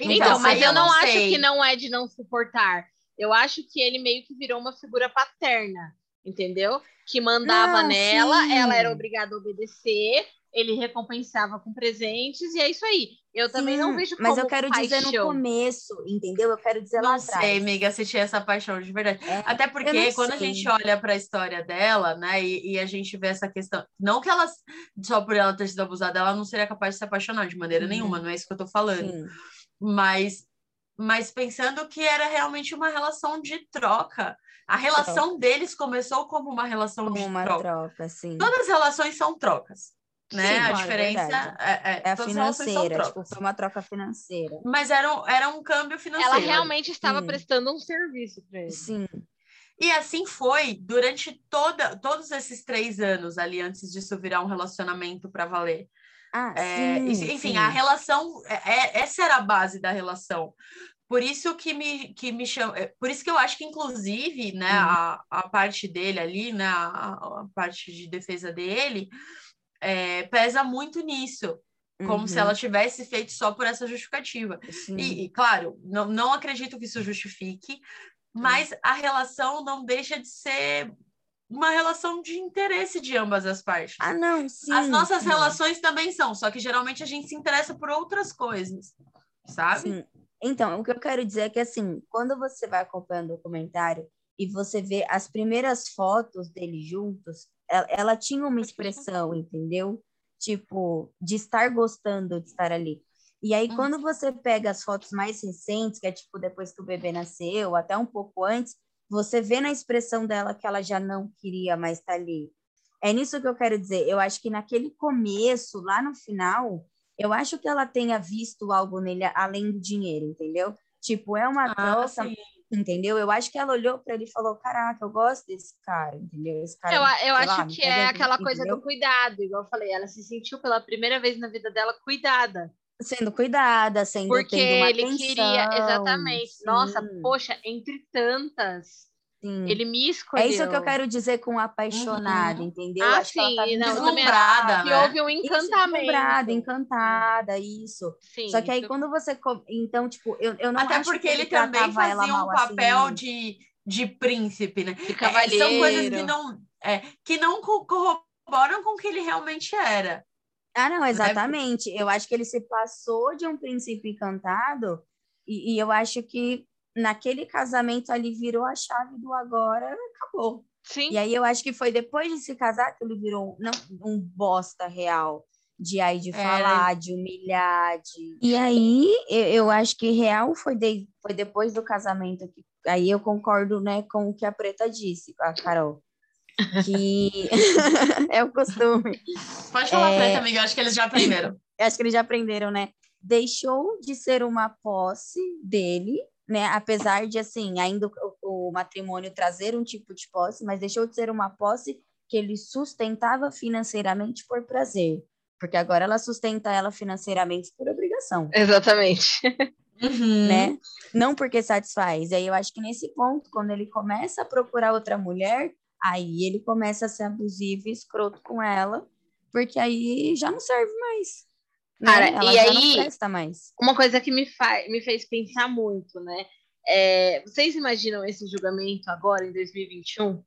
Então, então mas eu não, não acho que não é de não suportar. Eu acho que ele meio que virou uma figura paterna, entendeu? Que mandava não, nela, sim. ela era obrigada a obedecer ele recompensava com presentes, e é isso aí. Eu Sim, também não vejo como Mas eu quero paixão. dizer no começo, entendeu? Eu quero dizer não lá atrás. Não sei, amiga, se tinha essa paixão de verdade. É, Até porque quando sei. a gente olha para a história dela, né, e, e, a gente vê essa questão, não que ela, só por ela ter sido abusada, ela não seria capaz de se apaixonar de maneira uhum. nenhuma, não é isso que eu tô falando. Sim. Mas, mas pensando que era realmente uma relação de troca. A relação troca. deles começou como uma relação como de uma troca. troca sim. Todas as relações são trocas né? Sim, a claro, diferença é, é, é, a financeira, tipo, foi uma troca financeira. Mas era um, era um câmbio financeiro. Ela realmente estava Sim. prestando um serviço para ele. Sim. E assim foi durante toda, todos esses três anos ali, antes disso virar um relacionamento para valer. Ah, é, sim, enfim, sim. a relação, é, é, essa era a base da relação. Por isso que me, que me chama, é, por isso que eu acho que, inclusive, né, hum. a, a parte dele ali, né, a, a parte de defesa dele, é, pesa muito nisso, como uhum. se ela tivesse feito só por essa justificativa. E, e, claro, não, não acredito que isso justifique, mas uhum. a relação não deixa de ser uma relação de interesse de ambas as partes. Ah, não, sim. As nossas sim. relações também são, só que geralmente a gente se interessa por outras coisas, sabe? Sim. Então, o que eu quero dizer é que, assim, quando você vai acompanhando o documentário e você vê as primeiras fotos deles juntos, ela, ela tinha uma expressão, entendeu? Tipo, de estar gostando de estar ali. E aí, hum. quando você pega as fotos mais recentes, que é tipo depois que o bebê nasceu, até um pouco antes, você vê na expressão dela que ela já não queria mais estar ali. É nisso que eu quero dizer. Eu acho que naquele começo, lá no final, eu acho que ela tenha visto algo nele além do dinheiro, entendeu? Tipo, é uma ah, troca, sim entendeu? Eu acho que ela olhou para ele e falou: Caraca, eu gosto desse cara, entendeu? Esse cara, eu eu acho lá, que é aquela coisa do cuidado, igual eu falei, ela se sentiu pela primeira vez na vida dela cuidada. Sendo cuidada, sendo Porque ele atenção, queria, exatamente. Sim. Nossa, poxa, entre tantas. Sim. Ele me escolheu. É isso que eu quero dizer com apaixonada, uhum. entendeu? Ah, Acho sim. Que ela tá não, deslumbrada, né? houve um encantamento. Deslumbrada, encantada, isso. Sim, Só que aí quando você... Então, tipo, eu, eu não Até porque ele, ele também fazia um papel assim. de, de príncipe, né? De cavaleiro. É, são coisas que não, é, que não corroboram com o que ele realmente era. Ah, não, exatamente. Eu acho que ele se passou de um príncipe encantado e, e eu acho que naquele casamento ali virou a chave do agora, acabou. Sim. E aí eu acho que foi depois de se casar que ele virou não, um bosta real. De aí de é, falar, de humilhar, de... E aí eu, eu acho que real foi, de, foi depois do casamento que aí eu concordo né, com o que a Preta disse, a Carol. Que é o costume. Pode falar, é... Preta, amiga, eu acho que eles já aprenderam. acho que eles já aprenderam, né? Deixou de ser uma posse dele né? Apesar de, assim, ainda o, o, matrimônio trazer um tipo de posse, mas deixou de ser uma posse que ele sustentava financeiramente por prazer. Porque agora ela sustenta ela financeiramente por obrigação. Exatamente. Uhum. Né? Não porque satisfaz. E aí eu acho que nesse ponto, quando ele começa a procurar outra mulher, aí ele começa a ser abusivo e escroto com ela, porque aí já não serve mais. Cara, né? e aí, uma coisa que me, me fez pensar muito, né? É, vocês imaginam esse julgamento agora, em 2021?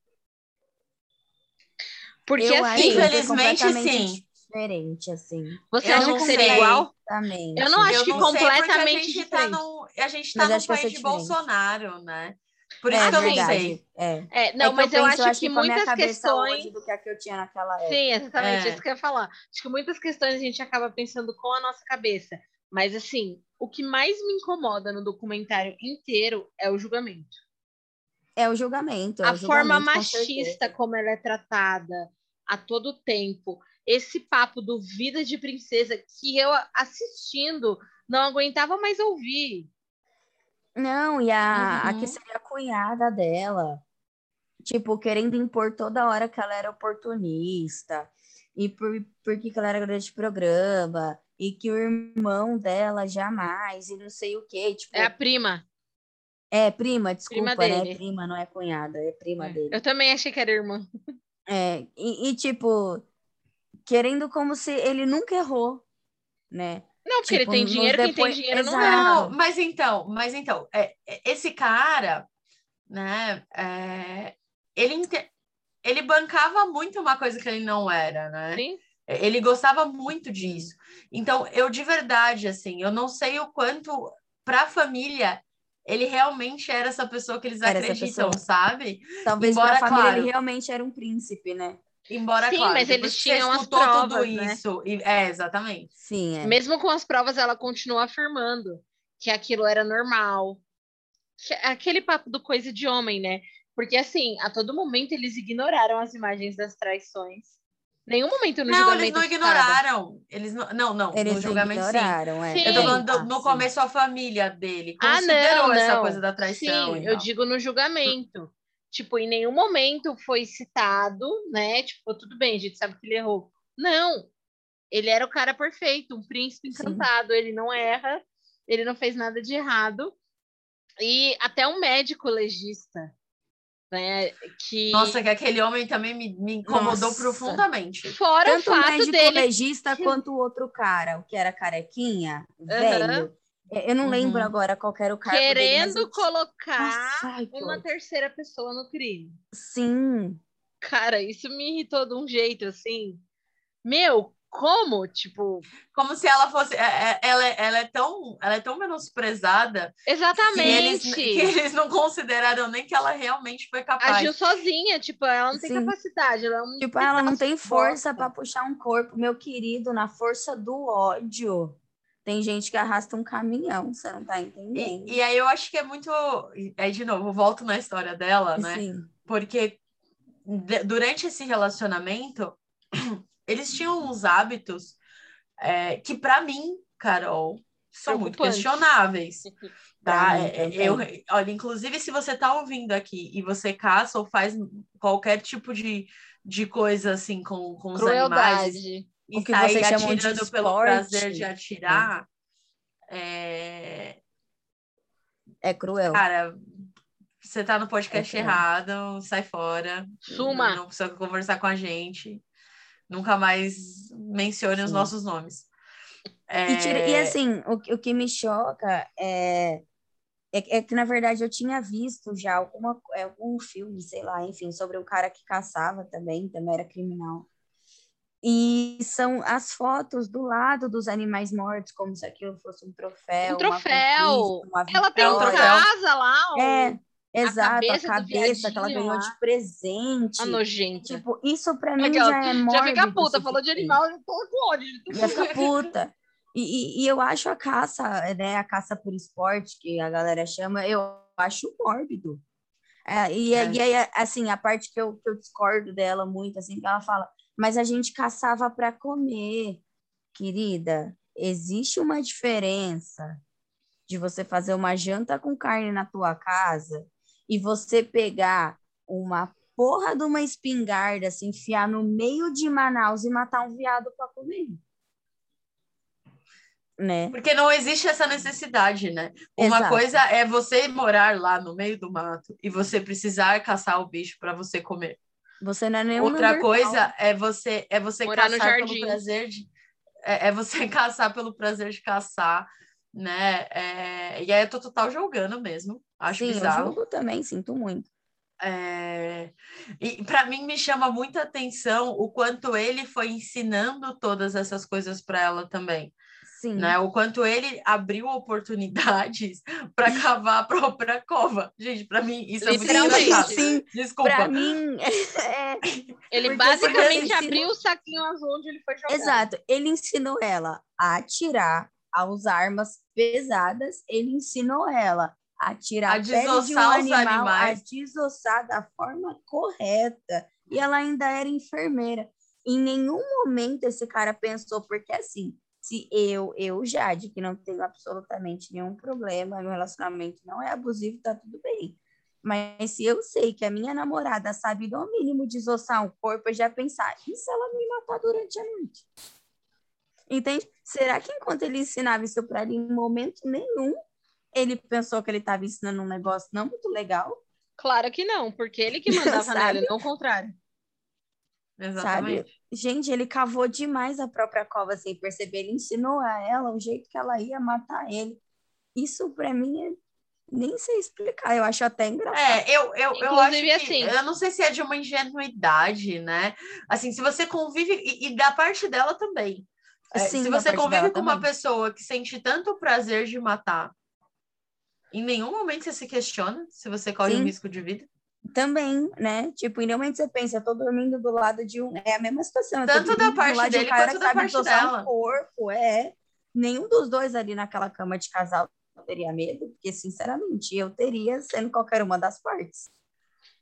Porque, eu assim, infelizmente, sim. Diferente, assim. Você eu acha que seria sei. igual? Exatamente. Eu não acho eu que não completamente sei, a gente tá no, a gente tá no país de Bolsonaro, né? Por isso é, que eu verdade. não sei. É, é não, é mas eu, eu, penso, acho, que, que muitas questões. do que a que eu tinha naquela época. Sim, exatamente, é. isso que eu ia falar. Acho que muitas questões a gente acaba pensando com a nossa cabeça. Mas, assim, o que mais me incomoda no documentário inteiro é o julgamento. É o julgamento. É a o forma julgamento, machista com como ela é tratada a todo tempo. Esse papo do vida de princesa que eu assistindo não aguentava mais ouvir. Não, e a, uhum. a que uhum. seria a cunhada dela, tipo, querendo impor toda hora que ela era oportunista, e por, por que ela era grande de programa, e que o irmão dela jamais, e não sei o quê. Tipo, é a prima. É, prima, desculpa, prima né? Prima, não é cunhada, é prima é. dele. Eu também achei que era irmã. É, e, e, tipo, querendo como se ele nunca errou, né? Não, porque tipo, ele tem dinheiro, depois... quem tem dinheiro Exato. não é. Mas então, mas então, é, é, esse cara, né, é, ele, ele bancava muito uma coisa que ele não era, né? Sim. Ele gostava muito disso. Então, eu de verdade, assim, eu não sei o quanto para a família ele realmente era essa pessoa que eles era acreditam, sabe? Talvez para a família claro, ele realmente era um príncipe, né? Embora, Sim, claro, mas eles tinham as provas, tudo né? isso. E, é, exatamente. Sim, é. Mesmo com as provas, ela continua afirmando que aquilo era normal. Aquele papo do coisa de homem, né? Porque, assim, a todo momento eles ignoraram as imagens das traições. Nenhum momento no não, julgamento. Eles não ignoraram. Eles não, não, não. Eles no julgamento ignoraram, sim. É. Eu tô falando do, no começo a família dele considerou ah, não, essa coisa da traição. Sim, eu digo no julgamento. Tipo, em nenhum momento foi citado, né? Tipo, tudo bem, a gente sabe que ele errou. Não. Ele era o cara perfeito, um príncipe encantado, sim. ele não erra, ele não fez nada de errado. E até um médico legista né? Que... Nossa, que aquele homem também me, me incomodou Nossa. profundamente. Fora Tanto o fato o médico dele... legista quanto o outro cara, o que era carequinha, uhum. velho. É, eu não uhum. lembro agora qual era o cargo Querendo dele, colocar Nossa, uma terceira pessoa no crime. Sim. Cara, isso me irritou de um jeito, assim. Meu, como, tipo, como se ela fosse, é, é, ela, ela é tão, ela é tão menosprezada. Exatamente. Que eles, que eles não consideraram nem que ela realmente foi capaz. Agiu sozinha, tipo, ela não tem Sim. capacidade, ela não Tipo, ela não tem força para puxar um corpo, meu querido, na força do ódio. Tem gente que arrasta um caminhão, você não tá entendendo. E, e aí eu acho que é muito, aí de novo, volto na história dela, né? Sim. Porque durante esse relacionamento eles tinham uns hábitos é, que, para mim, Carol, são muito questionáveis. Tá? É, eu, olha, inclusive, se você está ouvindo aqui e você caça ou faz qualquer tipo de, de coisa assim com, com os animais e o que você atirando pelo prazer de atirar, é... é cruel. Cara, você tá no podcast é errado, sai fora. Suma! Não precisa conversar com a gente nunca mais mencione Sim. os nossos nomes. É... E, tira, e, assim, o, o que me choca é, é, é, que, na verdade, eu tinha visto já alguma, é, algum filme, sei lá, enfim, sobre um cara que caçava também, também era criminal. E são as fotos do lado dos animais mortos, como se aquilo fosse um troféu. Um troféu! Uma Ela tem uma casa lá. É, Exato, a cabeça, a cabeça que ela ganhou lá. de presente. A nojenta. Tipo, isso pra mim Aquela, já é mórbido. Já fica puta, falou de animal, eu tô com ódio. Já fica puta. E, e, e, eu acho a caça, né, a caça por esporte, que a galera chama, eu acho mórbido. É, e, é. e aí, assim, a parte que eu, que eu discordo dela muito, assim, que ela fala, mas a gente caçava para comer, querida. Existe uma diferença de você fazer uma janta com carne na tua casa e você pegar uma porra de uma espingarda, se enfiar no meio de Manaus e matar um viado para comer. Né? Porque não existe essa necessidade, né? Uma Exato. coisa é você morar lá no meio do mato e você precisar caçar o bicho para você comer. Você não é nenhum Outra coisa é você é você morar caçar pelo prazer de é, é, você caçar pelo prazer de caçar, né? É, e aí eu tô total julgando mesmo. Acho Sim, bizarro. eu julgo também, sinto muito. É... E para mim me chama muita atenção o quanto ele foi ensinando todas essas coisas para ela também. Sim. Né? O quanto ele abriu oportunidades para cavar a própria cova. Gente, para mim isso é muito engraçado. Sim. Desculpa. Para mim, é... ele porque, basicamente abriu o saquinho azul onde ele foi jogar. Exato. Ele ensinou ela a atirar, a usar armas pesadas. Ele ensinou ela a tirar a, pele de um animal, a desossar da forma correta. E ela ainda era enfermeira. Em nenhum momento esse cara pensou, porque assim, se eu, eu, Jade, que não tenho absolutamente nenhum problema, meu relacionamento não é abusivo, tá tudo bem. Mas se eu sei que a minha namorada sabe no mínimo desossar um corpo, eu já pensar, e se ela me matar durante a noite? Entende? Será que enquanto ele ensinava isso para ela, em momento nenhum, ele pensou que ele estava ensinando um negócio não muito legal? Claro que não, porque ele que mandava nele, não o contrário. Exatamente. Sabe? Gente, ele cavou demais a própria cova sem perceber. Ele ensinou a ela o jeito que ela ia matar ele. Isso para mim é nem sei explicar, eu acho até engraçado. É, eu, eu, eu acho que, assim, eu não sei se é de uma ingenuidade, né? Assim, se você convive, e, e da parte dela também. É, Sim, se você convive com uma pessoa que sente tanto prazer de matar, em nenhum momento você se questiona se você corre Sim. um risco de vida. Também, né? Tipo, em nenhum momento você pensa, eu tô dormindo do lado de um. É a mesma situação. Tanto da parte dele de um quanto da parte dela. Um corpo, é. Nenhum dos dois ali naquela cama de casal teria medo, porque, sinceramente, eu teria sendo qualquer uma das partes.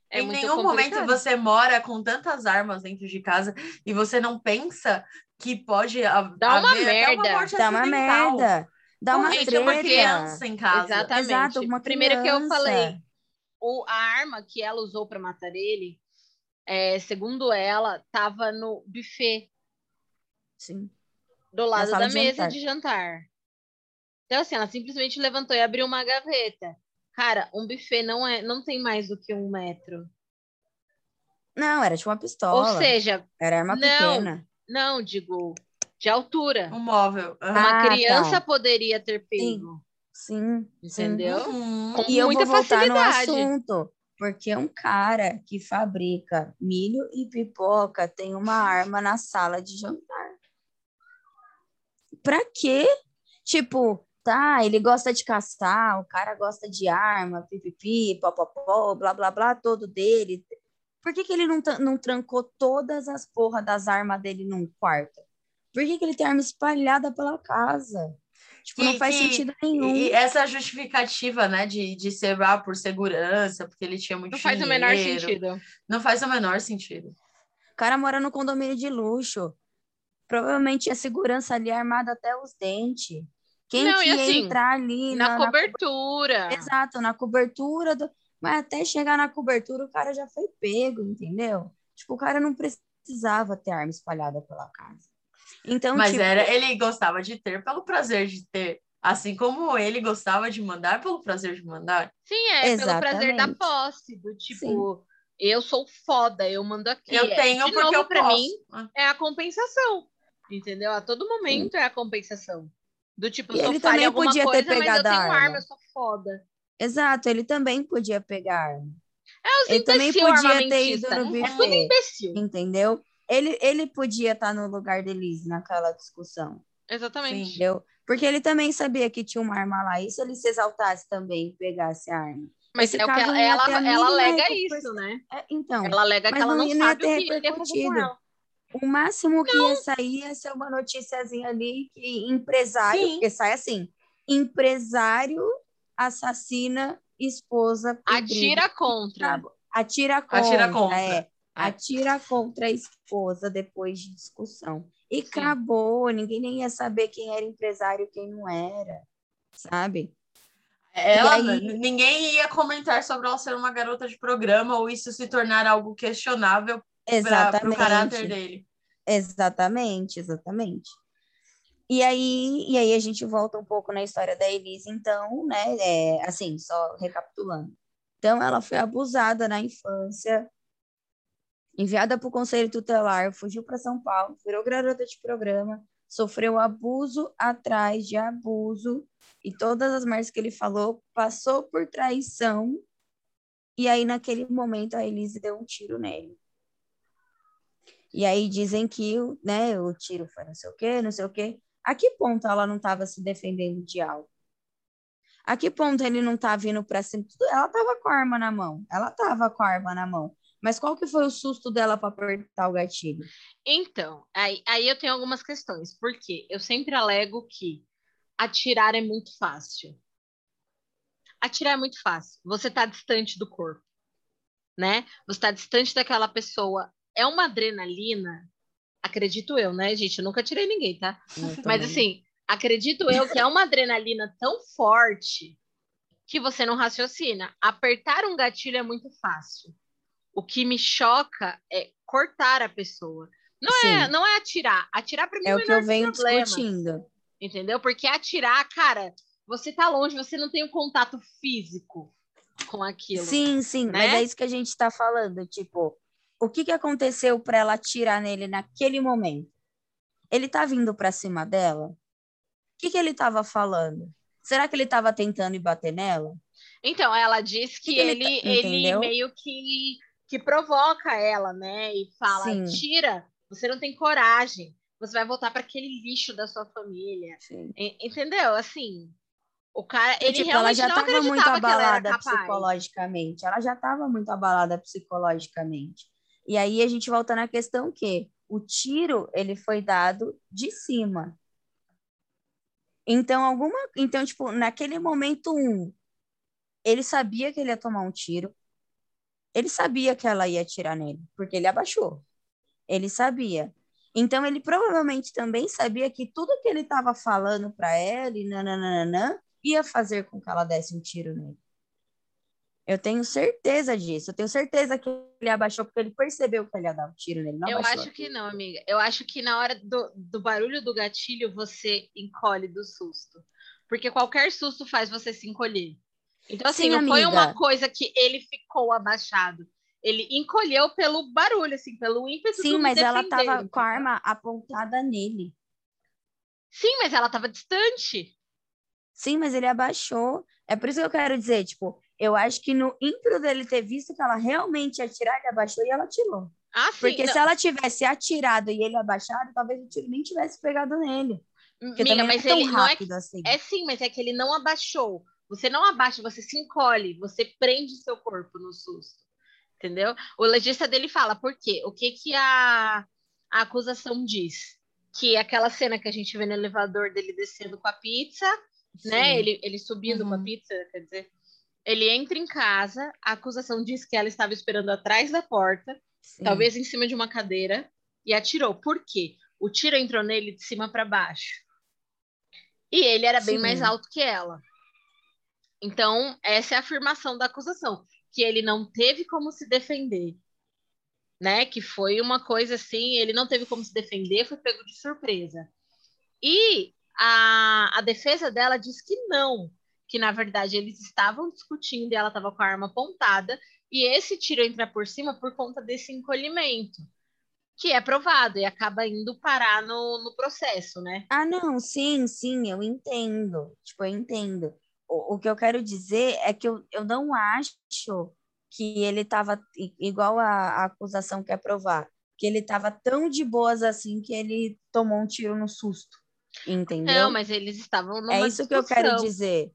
É em nenhum complicado. momento você mora com tantas armas dentro de casa e você não pensa que pode dar uma merda. Uma morte Dá uma merda. Dá uma Gente, uma criança em casa. Exatamente. Exato, uma Primeiro que eu falei, o, a arma que ela usou para matar ele, é, segundo ela, estava no buffet. Sim. Do lado da de mesa jantar. de jantar. Então, assim, ela simplesmente levantou e abriu uma gaveta. Cara, um buffet não é, não tem mais do que um metro. Não, era tipo uma pistola. Ou seja, era arma não, pequena. Não, digo, de altura. Um móvel. Uhum. Uma ah, criança tá. poderia ter pego. Sim. Entendeu? Uhum. Com e eu vou voltar facilidade. no assunto. Porque um cara que fabrica milho e pipoca tem uma arma na sala de jantar. Pra quê? Tipo, tá, ele gosta de caçar, o cara gosta de arma, pipipi, popopó, blá, blá, blá, todo dele. Por que, que ele não, não trancou todas as porras das armas dele num quarto? Por que, que ele tem arma espalhada pela casa? Tipo, não faz sentido nenhum. E essa justificativa, né, de, de ser lá por segurança, porque ele tinha muito Não dinheiro, faz o menor sentido. Não faz o menor sentido. O cara mora no condomínio de luxo. Provavelmente a segurança ali é armada até os dentes. Quem não, que ia assim, entrar ali na, na cobertura? Na, exato, na cobertura do. Mas até chegar na cobertura, o cara já foi pego, entendeu? Tipo, o cara não precisava ter arma espalhada pela casa. Então, Mas tipo... era, ele gostava de ter pelo prazer de ter. Assim como ele gostava de mandar pelo prazer de mandar. Sim, é Exatamente. pelo prazer da posse, do tipo, Sim. eu sou foda, eu mando aqui. Eu tenho de porque novo, eu pra posso. mim ah. é a compensação. Entendeu? A todo momento Sim. é a compensação. Do tipo, eu ele também podia coisa, ter pegado mas eu tenho arma. arma, eu sou foda. Exato, ele também podia pegar arma. É, os ele também podia ter ido no buffet. É tudo imbecil. Entendeu? Ele, ele podia estar no lugar de Liz naquela discussão. Exatamente. Entendeu? Porque ele também sabia que tinha uma arma lá. E se ele se exaltasse também e pegasse a arma? Mas é o que ela, ela, ela alega isso, né? É, então. Ela alega que ela não, não sabe o que ele ela. O máximo que não. ia sair ia ser uma noticiazinha ali que empresário, Sim. porque sai assim, empresário assassina esposa. Atira contra. Atira contra. Atira contra. É. Atira contra a esposa depois de discussão. E Sim. acabou, ninguém nem ia saber quem era empresário e quem não era, sabe? Ela, aí... Ninguém ia comentar sobre ela ser uma garota de programa ou isso se tornar algo questionável para o caráter dele. Exatamente, exatamente. E aí, e aí a gente volta um pouco na história da Elise, então, né? É, assim, só recapitulando. Então, ela foi abusada na infância, enviada para o conselho tutelar, fugiu para São Paulo, virou garota de programa, sofreu abuso atrás de abuso, e todas as merdas que ele falou, passou por traição, e aí naquele momento a Elise deu um tiro nele. E aí dizem que né, o tiro foi não sei o quê, não sei o quê. A que ponto ela não estava se defendendo de algo? A que ponto ele não estava vindo para cima? Ela estava com a arma na mão. Ela estava com a arma na mão. Mas qual que foi o susto dela para apertar o gatilho? Então, aí, aí eu tenho algumas questões. Porque eu sempre alego que atirar é muito fácil. Atirar é muito fácil. Você está distante do corpo, né? Você está distante daquela pessoa é uma adrenalina, acredito eu, né, gente? Eu nunca tirei ninguém, tá? Mas assim, acredito eu que é uma adrenalina tão forte que você não raciocina. Apertar um gatilho é muito fácil. O que me choca é cortar a pessoa. Não é, não é atirar. Atirar para mim é o que eu venho problemas, discutindo. Entendeu? Porque atirar, cara, você tá longe, você não tem um contato físico com aquilo. Sim, sim, né? mas é isso que a gente tá falando, tipo, o que, que aconteceu para ela atirar nele naquele momento? Ele tá vindo para cima dela? O que, que ele estava falando? Será que ele estava tentando ir bater nela? Então, ela diz que, que ele, ele, tá, ele meio que, que provoca ela, né? E fala: Sim. tira, você não tem coragem, você vai voltar para aquele lixo da sua família. Sim. Entendeu? Assim, o cara, ele tipo, realmente ela já estava muito abalada psicologicamente. Ela já estava muito abalada psicologicamente. E aí a gente volta na questão que o tiro ele foi dado de cima. Então alguma, então tipo naquele momento um, ele sabia que ele ia tomar um tiro. Ele sabia que ela ia atirar nele, porque ele abaixou. Ele sabia. Então ele provavelmente também sabia que tudo que ele estava falando para ela nananana, ia fazer com que ela desse um tiro nele. Eu tenho certeza disso. Eu tenho certeza que ele abaixou porque ele percebeu que ele ia dar um tiro nele. eu acho que não, amiga. Eu acho que na hora do, do barulho do gatilho você encolhe do susto. Porque qualquer susto faz você se encolher. Então, assim, Sim, não amiga. foi uma coisa que ele ficou abaixado. Ele encolheu pelo barulho, assim, pelo ímpeto Sim, mas ela tava com a arma apontada nele. Sim, mas ela tava distante. Sim, mas ele abaixou. É por isso que eu quero dizer, tipo, eu acho que no intro dele ter visto que ela realmente ia atirar, ele abaixou e ela atirou. Ah, sim, Porque não. se ela tivesse atirado e ele abaixado, talvez o tiro nem tivesse pegado nele. Porque Miga, mas é ele rápido não é, assim. É sim, mas é que ele não abaixou. Você não abaixa, você se encolhe, você prende seu corpo no susto. Entendeu? O legista dele fala, por quê? O que que a, a acusação diz? Que é aquela cena que a gente vê no elevador dele descendo com a pizza, né? Ele, ele subindo uhum. com a uhum. pizza, quer dizer, ele entra em casa, a acusação diz que ela estava esperando atrás da porta, Sim. talvez em cima de uma cadeira, e atirou. Por quê? O tiro entrou nele de cima para baixo. E ele era bem Sim. mais alto que ela. Então, essa é a afirmação da acusação, que ele não teve como se defender. Né? Que foi uma coisa assim, ele não teve como se defender, foi pego de surpresa. E a, a defesa dela diz que não, que na verdade eles estavam discutindo e ela estava com a arma apontada, e esse tiro entra por cima por conta desse encolhimento, que é provado e acaba indo parar no, no processo, né? Ah, não, sim, sim, eu entendo. Tipo, eu entendo. O, o que eu quero dizer é que eu, eu não acho que ele estava igual a, a acusação quer provar, que ele estava tão de boas assim que ele tomou um tiro no susto. Entendeu? Não, mas eles estavam numa É isso discussão. que eu quero dizer.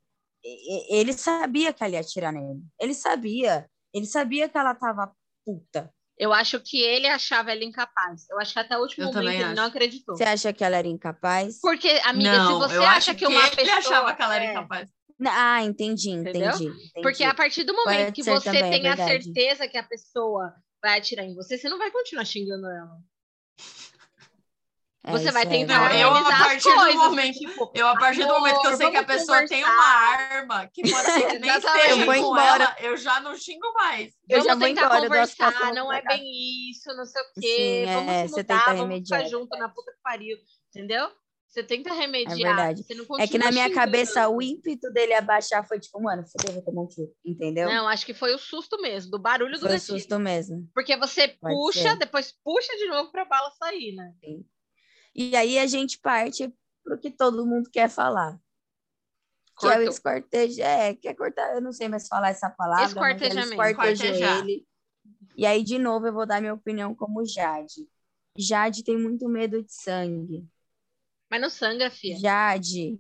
Ele sabia que ela ia atirar nele. Ele sabia. Ele sabia que ela tava puta. Eu acho que ele achava ela incapaz. Eu acho que até o último eu momento ele acho. não acreditou. Você acha que ela era incapaz? Porque, amiga, não, se você acha que, que uma pessoa... Ele achava que ela era é... incapaz. Ah, entendi, entendi, entendi, Porque a partir do momento Pode que você também, tem é a certeza que a pessoa vai atirar em você, você não vai continuar xingando ela. É, você vai tentar é. eu, a partir coisas, do momento, tipo, eu, a partir do momento que eu sei que a pessoa conversar. tem uma arma, que pode ser que nem esteja com embora. ela, eu já não xingo mais. Eu vamos tentar embora, conversar, não é bem isso, não sei o quê. Sim, vamos é, mudar, vamos ficar junto na puta que pariu, entendeu? Você tenta remediar. É verdade. é que na minha cabeça o ímpeto dele abaixar foi tipo, mano, você deve tomar um tiro, entendeu? Não, acho que foi o susto mesmo, do barulho do Foi o susto mesmo. Porque você Pode puxa, ser. depois puxa de novo pra bala sair, né? Sim. E aí a gente parte para o que todo mundo quer falar. Que é o escortejo. É, quer cortar, eu não sei mais falar essa palavra. Escortejamento. Escortejou ele. E aí, de novo, eu vou dar minha opinião como Jade. Jade tem muito medo de sangue. Mas não sangue, filha. Jade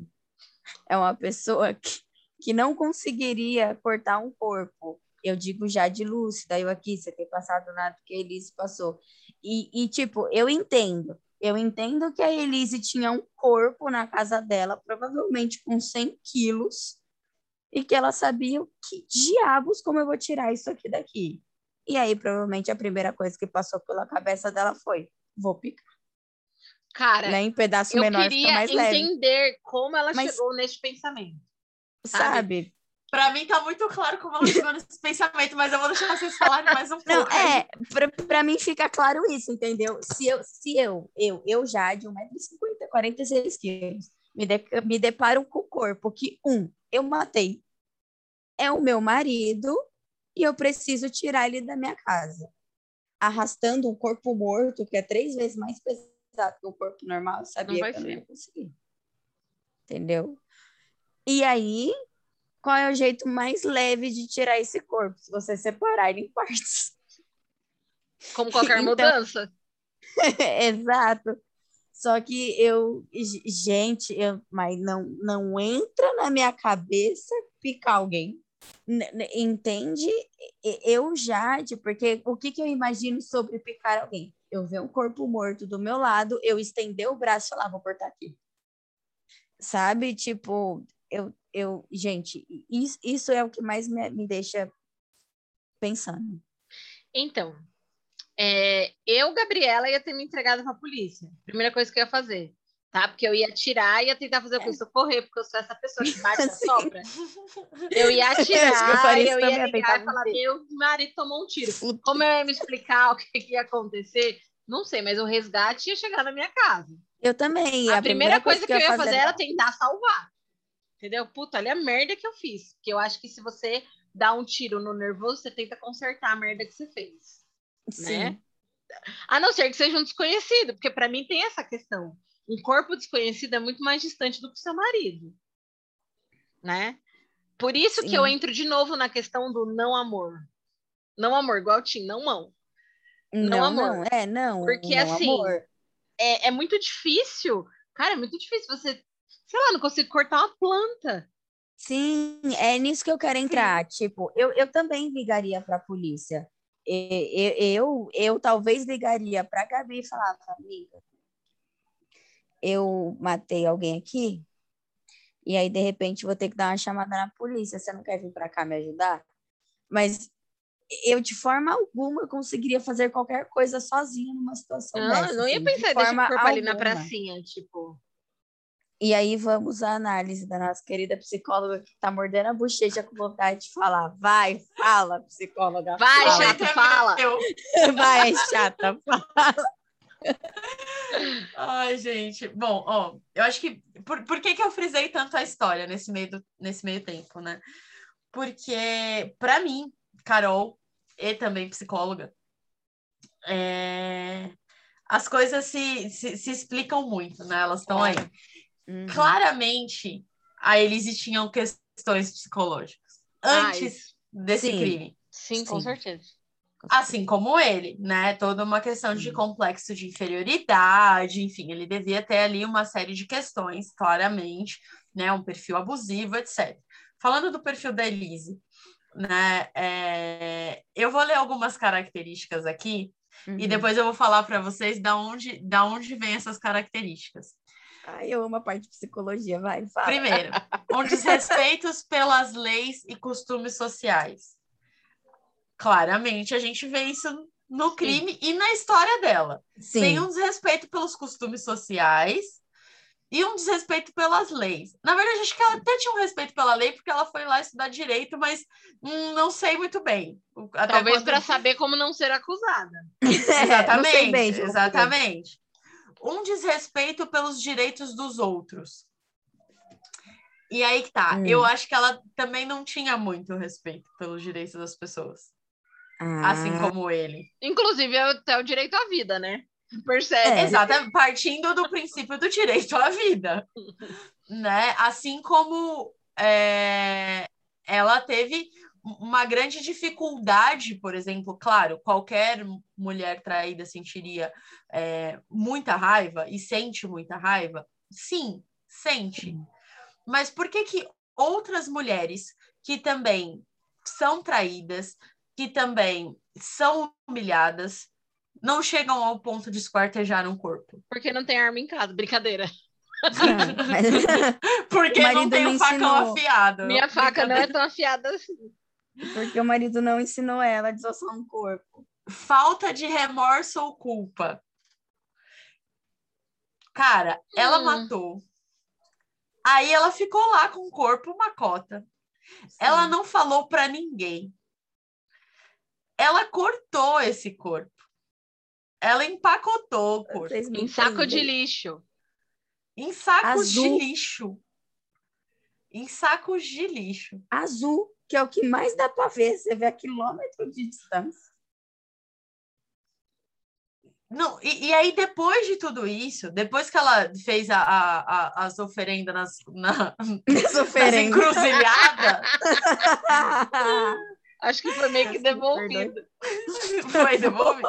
é uma pessoa que, que não conseguiria cortar um corpo. Eu digo Jade lúcida, eu aqui, você tem passado nada que a Elise passou. E, e, tipo, eu entendo. Eu entendo que a Elise tinha um corpo na casa dela, provavelmente com 100 quilos, e que ela sabia que diabos como eu vou tirar isso aqui daqui. E aí, provavelmente, a primeira coisa que passou pela cabeça dela foi: vou picar. Cara, né? em pedaço eu menor queria mais entender leve. como ela Mas, chegou nesse pensamento. Sabe? sabe? Para mim tá muito claro como ela chegou nesse pensamento, mas eu vou deixar vocês falarem mais um pouco. Não, é, para mim fica claro isso, entendeu? Se eu, se eu, eu, eu já de 1,50m, 46 quilos, me, de, me deparo com o corpo que, um, eu matei, é o meu marido e eu preciso tirar ele da minha casa. Arrastando um corpo morto, que é três vezes mais pesado que o corpo normal, eu sabia que eu não ia conseguir. Entendeu? E aí, qual é o jeito mais leve de tirar esse corpo? Se você separar ele em partes. Como qualquer então, mudança. Exato. Só que eu, gente, eu, mas não, não entra na minha cabeça picar alguém. Entende? Eu já, porque o que, que eu imagino sobre picar alguém? Eu ver um corpo morto do meu lado, eu estender o braço e falar, vou cortar aqui. Sabe? Tipo, eu, eu gente, isso, isso é o que mais me, me deixa pensando. Então, é, eu, Gabriela, ia ter me entregado para a polícia. Primeira coisa que eu ia fazer tá? Porque eu ia tirar e ia tentar fazer a pessoa correr, porque eu sou essa pessoa que bate a sopra. Eu ia atirar, eu, eu ia ligar e falar, meu marido tomou um tiro. Como eu ia me explicar o que, que ia acontecer? Não sei, mas o resgate ia chegar na minha casa. Eu também. A, a primeira, primeira, coisa, que eu ia fazer era tentar salvar. Entendeu? Puta, olha a merda que eu fiz. Porque eu acho que se você dá um tiro no nervoso, você tenta consertar a merda que você fez. Sim. Né? A não ser que seja um desconhecido, porque para mim tem essa questão um corpo desconhecido é muito mais distante do que seu marido, né? Por isso Sim. que eu entro de novo na questão do não amor. Não amor, igual Tim, não mão. Não, não amor. Não, é, não. Porque não assim, é, é muito difícil. Cara, é muito difícil você, sei lá, não conseguir cortar uma planta. Sim, é nisso que eu quero entrar. Sim. Tipo, eu, eu também ligaria para a polícia. Eu, eu, eu, talvez ligaria para a Gabi e falava, amiga, eu matei alguém aqui, e aí de repente vou ter que dar uma chamada na polícia, você não quer vir para cá me ajudar? Mas eu de forma alguma conseguiria fazer qualquer coisa sozinha numa situação não, dessa. Não, ia assim, pensar, de o corpo ali na pracinha, tipo... E aí vamos à análise da nossa querida psicóloga que está mordendo a bochecha com vontade de falar. Vai, fala, psicóloga. Vai, fala. chata, fala. Vai, chata, fala. Ai, gente. Bom, ó, eu acho que. Por, por que, que eu frisei tanto a história nesse meio, do, nesse meio tempo, né? Porque, para mim, Carol, e também psicóloga, é... as coisas se, se, se, explicam muito, né? Elas estão aí. Uhum. Claramente, a Elise tinham questões psicológicas antes desse sim. crime. Sim, sim, com certeza. Assim como ele, né? Toda uma questão de complexo de inferioridade, enfim, ele devia ter ali uma série de questões, claramente, né? Um perfil abusivo, etc. Falando do perfil da Elise, né? É... Eu vou ler algumas características aqui uhum. e depois eu vou falar para vocês da onde, da onde vem essas características. Ai, eu amo a parte de psicologia, vai, fala. Primeiro, um desrespeitos pelas leis e costumes sociais claramente a gente vê isso no crime Sim. e na história dela. Sim. Tem um desrespeito pelos costumes sociais e um desrespeito pelas leis. Na verdade, acho que ela até tinha um respeito pela lei, porque ela foi lá estudar direito, mas hum, não sei muito bem. Até Talvez quando... para saber como não ser acusada. exatamente, bem, exatamente. Um desrespeito pelos direitos dos outros. E aí que tá. Hum. Eu acho que ela também não tinha muito respeito pelos direitos das pessoas. Ah. Assim como ele. Inclusive, até o direito à vida, né? Percebe? É. Exatamente, partindo do princípio do direito à vida. né? Assim como é, ela teve uma grande dificuldade, por exemplo, claro, qualquer mulher traída sentiria é, muita raiva e sente muita raiva. Sim, sente. Mas por que que outras mulheres que também são traídas, que também são humilhadas, não chegam ao ponto de esquartejar um corpo. Porque não tem arma em casa, brincadeira. Porque não tem o um facão afiado. Minha faca não é tão afiada assim. Porque o marido não ensinou ela a desossar um corpo. Falta de remorso ou culpa. Cara, ela hum. matou. Aí ela ficou lá com o corpo, uma cota. Sim. Ela não falou para ninguém ela cortou esse corpo. Ela empacotou o corpo. Em saco de lixo. Em sacos Azul. de lixo. Em sacos de lixo. Azul, que é o que mais dá para ver. Você vê a quilômetro de distância. Não, e, e, aí, depois de tudo isso, depois que ela fez a, a, a as oferendas nas, na, nas encruzilhadas. Acho que foi meio que devolvido. foi devolvido.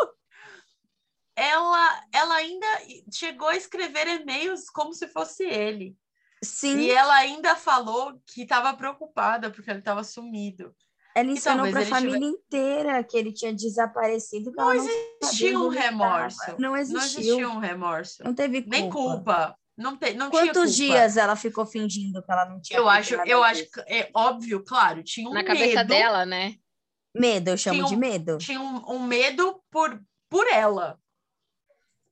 Ela, ela ainda chegou a escrever e-mails como se fosse ele. Sim. E ela ainda falou que estava preocupada porque ele estava sumido. Ela ensinou para a família tiver... inteira que ele tinha desaparecido. Não, não existia um remorso. Não existiu. Não existia um remorso. Não teve culpa. Nem culpa. Não, te, não Quantos dias ela ficou fingindo que ela não tinha? Eu acho, eu acho que é óbvio, claro, tinha um Na cabeça medo, dela, né? Medo, eu chamo um, de medo. Tinha um, um, medo por, por ela.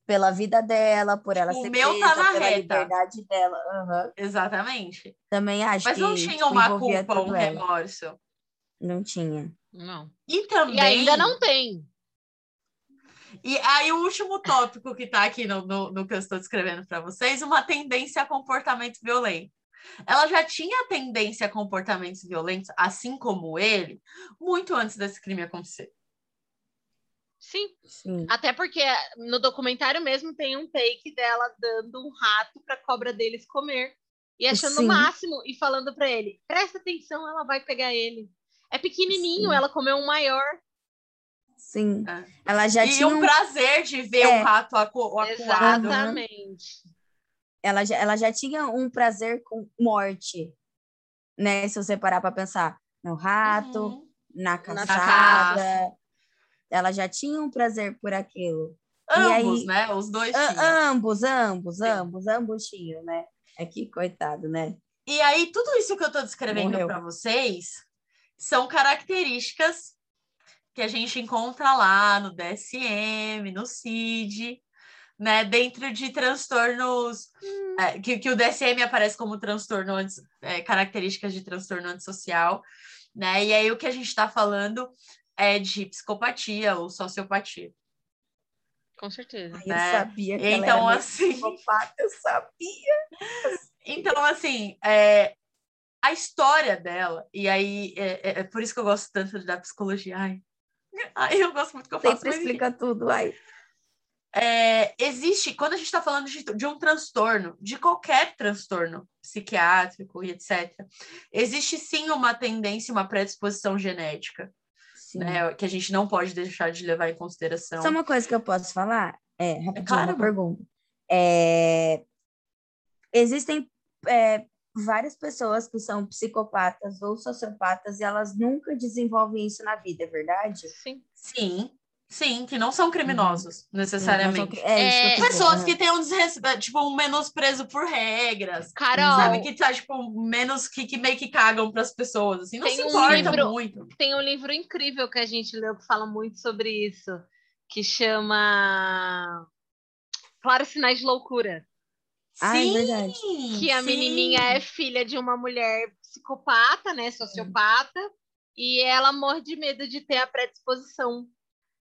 Pela vida dela, por ela o ser meu presa, tá na pela reta. liberdade dela. Uhum. Exatamente. Também acho Mas que não tinha uma culpa, um ela. remorso. Não tinha. Não. E também. E ainda não tem. E aí, o último tópico que está aqui no, no, no, que eu estou descrevendo para vocês, uma tendência a comportamento violento. Ela já tinha tendência a comportamentos violentos, assim como ele, muito antes desse crime acontecer. Sim. Sim. Até porque no documentário mesmo tem um take dela dando um rato para a cobra deles comer e achando o máximo e falando para ele: presta atenção, ela vai pegar ele. É pequenininho, Sim. ela comeu um maior. Sim. É. Ela já e tinha. Um prazer de ver é. um rato acu acuado. Exatamente. Ela já, ela já tinha um prazer com morte, né? Se você parar para pensar no rato, uhum. na caçada. Ela já tinha um prazer por aquilo. Ambos, aí, né? Os dois tinham. Ambos, ambos, Sim. ambos, ambos tinham, né? É que coitado, né? E aí, tudo isso que eu estou descrevendo para vocês são características que a gente encontra lá no DSM, no CID, né, dentro de transtornos, hum. é, que, que o DSM aparece como transtorno, é, características de transtorno antissocial, né, e aí o que a gente está falando é de psicopatia ou sociopatia. Com certeza. Ai, eu né? sabia que então, ela era assim, psicopata, eu sabia. Então, assim, é, a história dela, e aí é, é, é, por isso que eu gosto tanto da psicologia. Ai, ai eu gosto muito que eu faço. Sempre explica tudo, ai. É, existe, quando a gente está falando de, de, um transtorno, de qualquer transtorno psiquiátrico e etc., existe sim uma tendência, uma predisposição genética, né, que a gente não pode deixar de levar em consideração. Só uma coisa que eu posso falar, é, rapidinho, claro, uma pergunta. É, existem é, várias pessoas que são psicopatas ou sociopatas e elas nunca desenvolvem isso na vida, é verdade? Sim. Sim. Sim, que não são criminosos, uhum. necessariamente. São, é, é, pessoas que têm um desrespeito, tipo, um menosprezo por regras. Carol. Sabe, que tá, tipo, menos que, que meio que cagam para as pessoas, assim, não tem se um importa livro, muito. Tem um livro incrível que a gente leu que fala muito sobre isso, que chama Claros Sinais de Loucura. Ah, é verdade. Que a sim. menininha é filha de uma mulher psicopata, né, sociopata, e ela morre de medo de ter a predisposição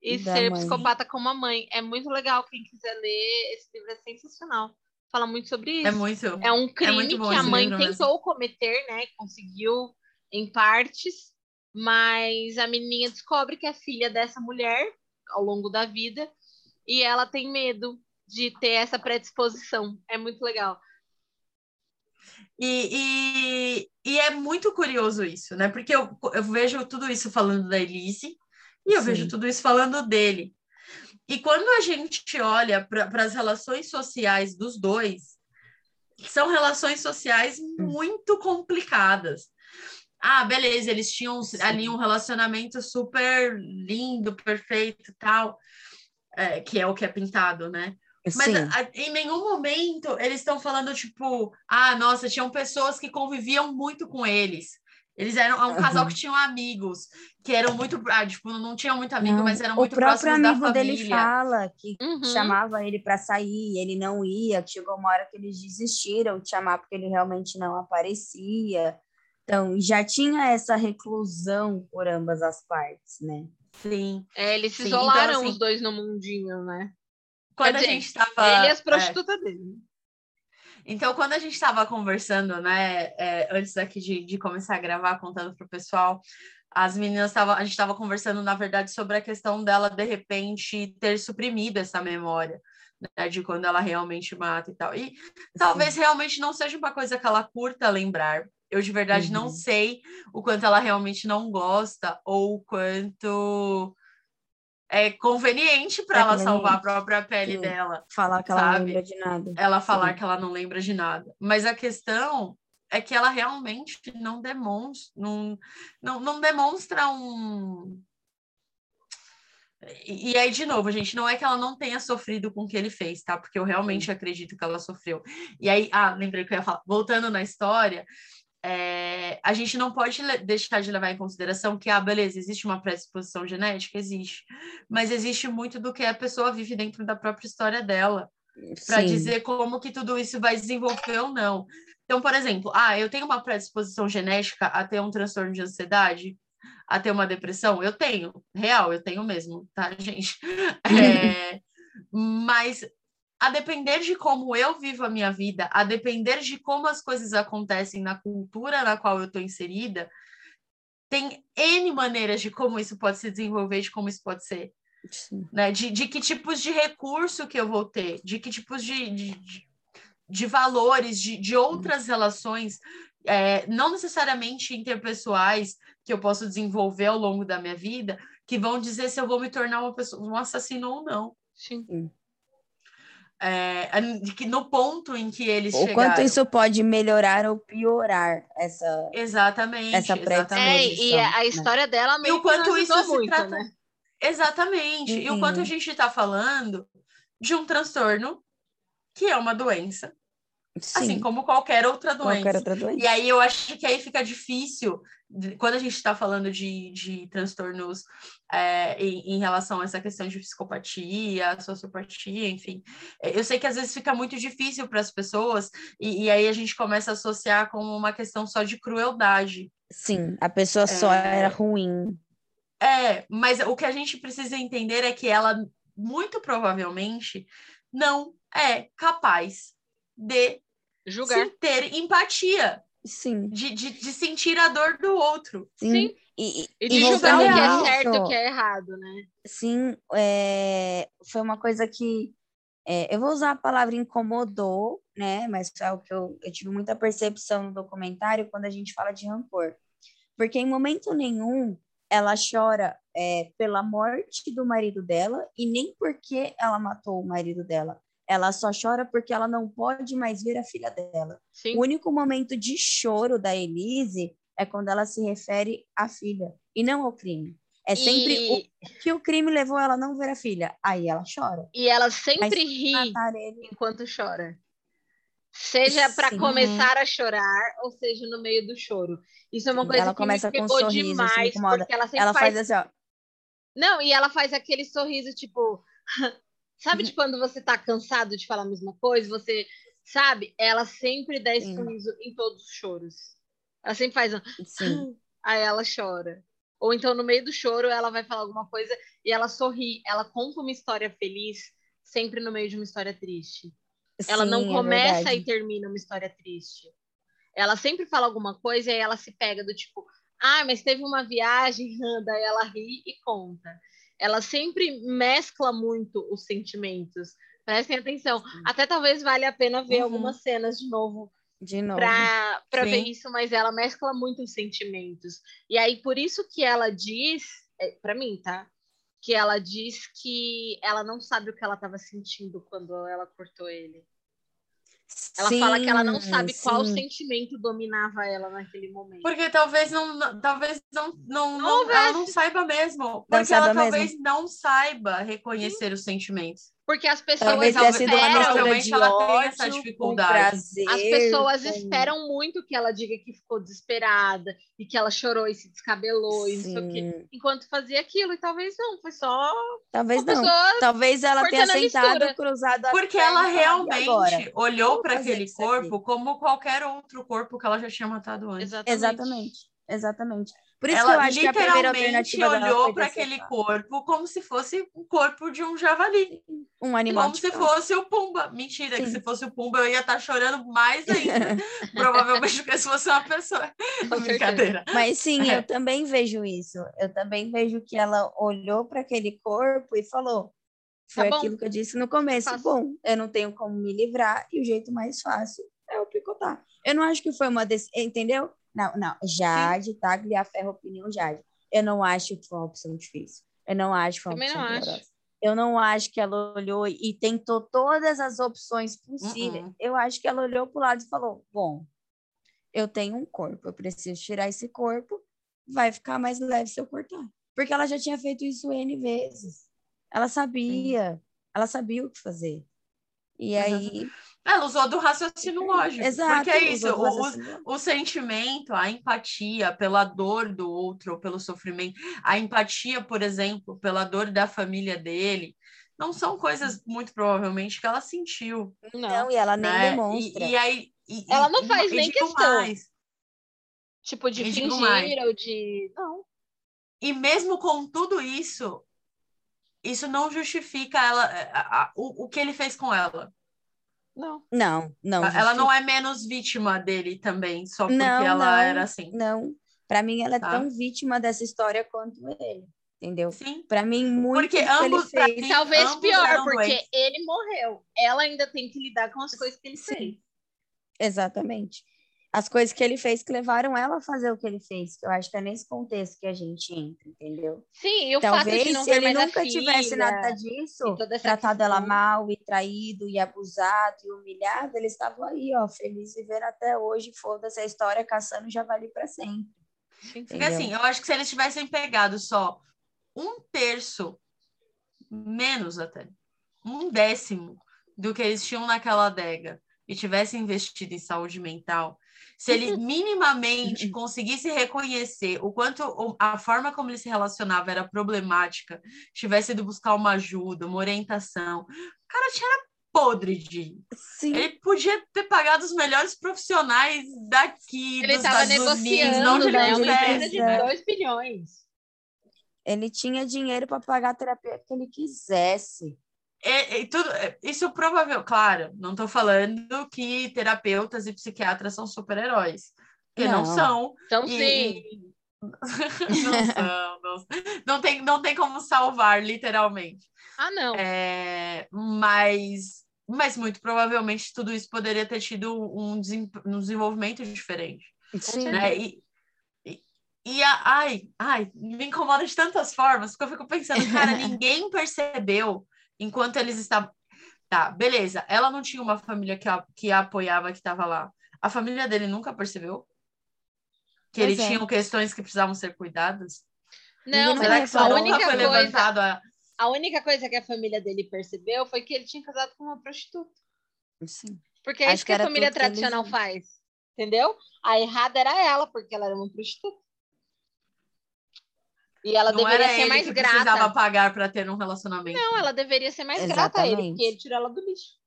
e da ser mãe. psicopata como a mãe. É muito legal, quem quiser ler, esse livro é sensacional. Fala muito sobre isso. É muito. É um crime é que a mãe tentou mesmo. cometer, né, conseguiu em partes, mas a menininha descobre que é filha dessa mulher ao longo da vida e ela tem medo de ter essa predisposição. É muito legal. E, e, e, é muito curioso isso, né? Porque eu, eu vejo tudo isso falando da Elise e eu Sim. vejo tudo isso falando dele. E quando a gente olha para as relações sociais dos dois, são relações sociais muito complicadas. Ah, beleza, eles tinham Sim. ali um relacionamento super lindo, perfeito tal, é, que é o que é pintado, né? Mas a, em nenhum momento eles estão falando, tipo, ah, nossa, tinham pessoas que conviviam muito com eles. Eles eram um casal que tinham amigos, que eram muito. Ah, tipo, não tinham muito amigo, não, mas eram muito próximos da família. O próprio amigo dele fala que uhum. chamava ele para sair, ele não ia, chegou uma hora que eles desistiram de chamar porque ele realmente não aparecia. Então, já tinha essa reclusão por ambas as partes, né? Sim. É, eles se Sim, então, isolaram então, assim, os dois no mundinho, né? Quando a gente estava. Ele e as prostitutas é. dele. Então, quando a gente estava conversando, né, é, antes aqui de, de começar a gravar, contando para o pessoal, as meninas estavam, a gente estava conversando, na verdade, sobre a questão dela, de repente, ter suprimido essa memória, né, de quando ela realmente mata e tal. E talvez realmente não seja uma coisa que ela curta lembrar. Eu, de verdade, uhum. não sei o quanto ela realmente não gosta ou o quanto é conveniente para é ela salvar a própria pele Sim. dela. Falar que ela sabe? não lembra de nada. Ela falar Sim. que ela não lembra de nada. Mas a questão é que ela realmente não demonstra, não, não, não demonstra um. E, e aí, de novo, gente, não é que ela não tenha sofrido com o que ele fez, tá? Porque eu realmente acredito que ela sofreu. E aí, ah, lembrei que eu ia falar, voltando na história, é, a gente não pode deixar de levar em consideração que, ah, beleza, existe uma predisposição genética? Existe. Mas existe muito do que a pessoa vive dentro da própria história dela, para dizer como que tudo isso vai desenvolver ou não. Então, por exemplo, ah, eu tenho uma predisposição genética a ter um transtorno de ansiedade, a ter uma depressão? Eu tenho, real, eu tenho mesmo, tá, gente? É, mas a depender de como eu vivo a minha vida, a depender de como as coisas acontecem na cultura na qual eu estou inserida, tem N maneiras de como isso pode se desenvolver, de como isso pode ser. Né? De, de que tipos de recurso que eu vou ter, de que tipos de, de, de valores, de, de outras relações, é, não necessariamente interpessoais, que eu posso desenvolver ao longo da minha vida, que vão dizer se eu vou me tornar uma pessoa, um assassino ou não. Sim é, de que no ponto em que eles o chegaram. quanto isso pode melhorar ou piorar essa exatamente essa pré é, e a né? história dela meio e o quanto isso se muito, trata né? exatamente uhum. e o quanto a uhum. gente está falando de um transtorno que é uma doença Sim. assim como qualquer outra doença. Qualquer outra doença. E aí eu acho que aí fica difícil, quando a gente está falando de, de transtornos é, em, em, relação a essa questão de psicopatia, sociopatia, enfim. É, eu sei que às vezes fica muito difícil para as pessoas, e, e, aí a gente começa a associar com uma questão só de crueldade. Sim, a pessoa só é... era ruim. É, mas o que a gente precisa entender é que ela, muito provavelmente, não é capaz de julgar, ter empatia. Sim. De, de, de, sentir a dor do outro. Sim. Sim. E, e, de julgar o que é certo e o que é errado, né? Sim, é, foi uma coisa que é, eu vou usar a palavra incomodou, né? Mas é o que eu, eu tive muita percepção no documentário quando a gente fala de rancor. Porque em momento nenhum ela chora é, pela morte do marido dela e nem porque ela matou o marido dela. Ela só chora porque ela não pode mais ver a filha dela. Sim. O único momento de choro da Elise é quando ela se refere à filha e não ao crime. É sempre e... o que o crime levou ela a não ver a filha. Aí ela chora. E ela sempre ri enquanto chora. Seja para começar a chorar, ou seja no meio do choro. Isso é uma coisa ela que começa me pegou com um sorriso, demais, porque ela sempre ela faz... faz assim, ó. Não, e ela faz aquele sorriso tipo Sabe de quando você tá cansado de falar a mesma coisa? Você sabe? Ela sempre dá esse sorriso em todos os choros. Ela sempre faz um. Sim. Aí ela chora. Ou então, no meio do choro, ela vai falar alguma coisa e ela sorri. Ela conta uma história feliz sempre no meio de uma história triste. Ela Sim, não é começa é e termina uma história triste. Ela sempre fala alguma coisa e aí ela se pega do tipo, ah, mas teve uma viagem, daí ela ri e conta ela sempre mescla muito os sentimentos. Prestem atenção. Sim. Até talvez valha a pena ver uhum. algumas cenas de novo. De novo. Para ver isso, mas ela mescla muito os sentimentos. E aí, por isso que ela diz, é, para mim, tá? Que ela diz que ela não sabe o que ela estava sentindo quando ela cortou ele. Ela sim, fala que ela não sabe sim. qual sentimento dominava ela naquele momento. Porque talvez não, talvez não, não, não, não ela não saiba mesmo. Porque ela talvez mesmo. não saiba reconhecer sim. os sentimentos. Porque as pessoas esperam, provavelmente ela tem essa dificuldade. Prazer, as pessoas com... esperam muito que ela diga que ficou desesperada e que ela chorou e se descabelou e isso aqui, enquanto fazia aquilo. E talvez não, foi só. Talvez não. Talvez ela tenha sentado cruzado Porque ela realmente olhou para aquele corpo como qualquer outro corpo que ela já tinha matado antes. Exatamente. Exatamente. Exatamente. Por isso ela que eu acho que a primeira alternativa olhou para aquele corpo como se fosse o corpo de um javali. Um animal. Como se fosse o Pumba. Mentira, Sim. que se fosse o Pumba eu ia estar tá chorando mais ainda. Provavelmente do que se fosse uma pessoa. Brincadeira. Mas sim, é. eu também vejo isso. Eu também vejo que ela olhou para aquele corpo e falou: foi tá aquilo que eu disse no começo. Fácil. Bom, eu não tenho como me livrar e o jeito mais fácil é o picotar. Eu não acho que foi uma decisão, entendeu? Não, não. Jade, tá? a ferro opinião Jade. Eu não acho que foi uma opção difícil. Eu não acho que foi uma opção dolorosa. Eu não acho que ela olhou e tentou todas as opções possíveis. Uh -uh. Eu acho que ela olhou para o lado e falou: Bom, eu tenho um corpo, eu preciso tirar esse corpo, vai ficar mais leve se eu cortar. Porque ela já tinha feito isso N vezes. Ela sabia, Sim. ela sabia o que fazer. E aí. Ela usou do raciocínio lógico. Exato. Porque é isso, o, o, sentimento, a empatia pela dor do outro, ou pelo sofrimento, a empatia, por exemplo, pela dor da família dele, não são coisas muito provavelmente que ela sentiu. Não, e ela nem né? demonstra. E, e aí. E, ela não faz nem questão. Mais. Tipo, de fingir ou de. Não. E mesmo com tudo isso, isso não justifica ela, a, a, o, o que ele fez com ela. Não. Não, não. Ela não é menos vítima dele também, só porque não, ela não, era assim. Não. Para mim, ela é tá. tão vítima dessa história quanto ele. Entendeu? Sim. Para mim, muito porque ambos, fez, Talvez ambos pior, porque doentes. ele morreu. Ela ainda tem que lidar com as coisas que ele Sim. fez. Exatamente as coisas que ele fez que levaram ela a fazer o que ele fez. Que eu acho que é nesse contexto que a gente entra, entendeu? Sim, e o Talvez fato de não se ele nunca tivesse nada disso, tratado questão. ela mal e traído e abusado e humilhado, eles estavam aí, ó, felizes viver até hoje, foda-se a história, caçando javali para sempre. Porque assim, eu acho que se eles tivessem pegado só um terço, menos até, um décimo do que eles tinham naquela adega e tivessem investido em saúde mental, se ele minimamente conseguisse reconhecer o quanto a forma como ele se relacionava era problemática, tivesse ido buscar uma ajuda, uma orientação, o cara tinha podre de. Sim. Ele podia ter pagado os melhores profissionais daqui, ele estava negociando, né? Uma empresa de 2 bilhões. Ele tinha dinheiro para pagar a terapia que ele quisesse. É, é, tudo, é, isso provável, claro, não estou falando que terapeutas e psiquiatras são super-heróis, porque não, não são. Então, sim. não são, não, não, tem, não tem como salvar, literalmente. Ah, não. É, mas, mas muito provavelmente tudo isso poderia ter tido um, um desenvolvimento diferente. Sim. Né? E, e, e a, ai, ai, me incomoda de tantas formas, porque eu fico pensando, cara, ninguém percebeu enquanto eles estavam. Tá, beleza. Ela não tinha uma família que a, que a apoiava, que estava lá. A família dele nunca percebeu que pois ele é. tinha questões que precisavam ser cuidadas. Não, mas a única coisa. A... a única coisa que a família dele percebeu foi que ele tinha casado com uma prostituta. Sim. Porque é Acho isso que, que a família tradicional faz. Entendeu? A errada era ela, porque ela era uma prostituta. E ela não deveria ser mais grata. precisava pagar para ter um relacionamento. Não, ela deveria ser mais Exatamente. grata a ele, porque ele tirou ela do lixo.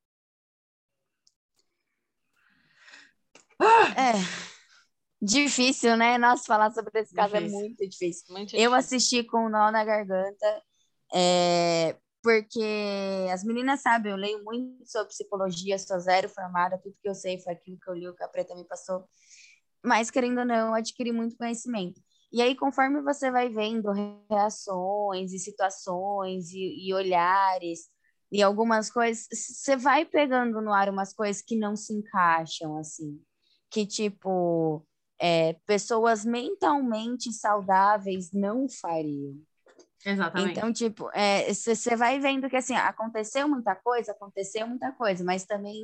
É. Difícil, né? Nossa, falar sobre esse caso é difícil. é muito difícil. Muito difícil. Eu assisti com um nó na garganta, é, porque as meninas sabem, eu leio muito sobre psicologia, sou zero formada, tudo que eu sei foi aquilo que eu li, o que a Preta me passou. Mas, querendo ou não, eu adquiri muito conhecimento. E aí, conforme você vai vendo reações e situações e, e olhares e algumas coisas, você vai pegando no ar umas coisas que não se encaixam, assim. Que, tipo, é, pessoas mentalmente saudáveis não fariam. Exatamente. Então, tipo, você é, vai vendo que, assim, aconteceu muita coisa, aconteceu muita coisa, mas também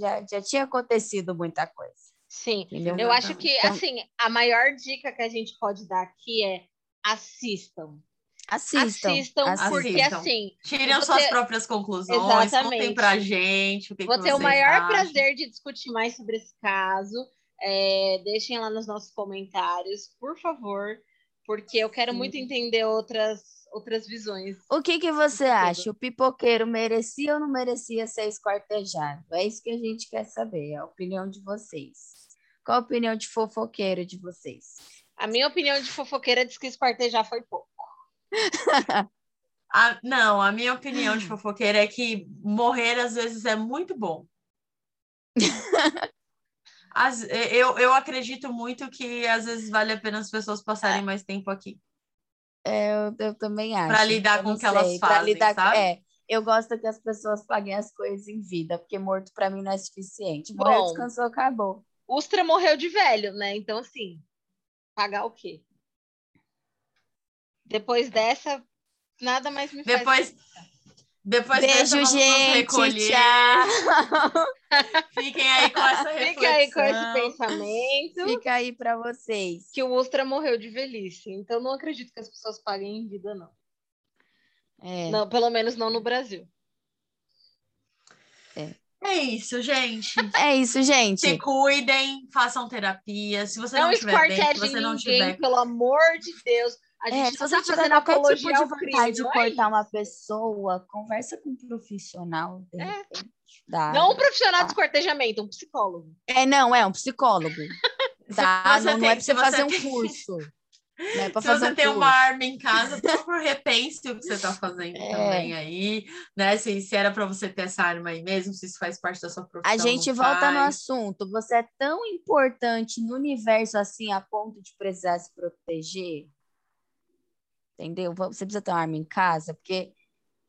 já, já tinha acontecido muita coisa. Sim, Entendeu? eu acho que, então, assim, a maior dica que a gente pode dar aqui é assistam. Assistam. Assistam, porque assistam. assim. Tirem suas próprias conclusões, Exatamente. contem pra gente. O que vou que ter o maior acham. prazer de discutir mais sobre esse caso. É, deixem lá nos nossos comentários, por favor, porque eu quero Sim. muito entender outras, outras visões. O que, que você acha? O pipoqueiro merecia ou não merecia ser esquartejado? É isso que a gente quer saber, a opinião de vocês. Qual a opinião de fofoqueiro de vocês? A minha opinião de fofoqueira diz que espartejar foi pouco. a, não, a minha opinião de fofoqueira é que morrer às vezes é muito bom. As, eu, eu acredito muito que às vezes vale a pena as pessoas passarem é. mais tempo aqui. É, eu, eu também acho. Para lidar com o que elas fazem, lidar, sabe? É, eu gosto que as pessoas paguem as coisas em vida, porque morto para mim não é suficiente. Morreu, Bom, descansou, acabou. Ustra morreu de velho, né? Então, assim, pagar o quê? Depois dessa, nada mais me Depois... faz... Depois Beijo, gente. Tchau. Fiquem aí com essa reflexão. Fica aí com esse pensamento. Fica aí para vocês. Que o Ustra morreu de velhice. Então não acredito que as pessoas paguem em vida, não. É. Não, pelo menos não no Brasil. É. É isso, gente. É isso, gente. Se cuidem, façam terapia. Se você não, não estiver bem, se você não ninguém, tiver... pelo amor de Deus, a é, gente é, se você tá tiver qualquer tipo de vontade de é cortar é uma pessoa, conversa com um profissional. É. Dá, não um profissional tá. de escortejamento, um psicólogo. É, não, é um psicólogo. Tá? não, tem, não é pra você fazer um curso. Né, se você um tem curso. uma arma em casa, por favor, repense o que você está fazendo é. também aí, né? Se, se era para você ter essa arma aí mesmo, se isso faz parte da sua profissão. A gente volta faz. no assunto. Você é tão importante no universo assim a ponto de precisar se proteger? Entendeu? Você precisa ter uma arma em casa, porque,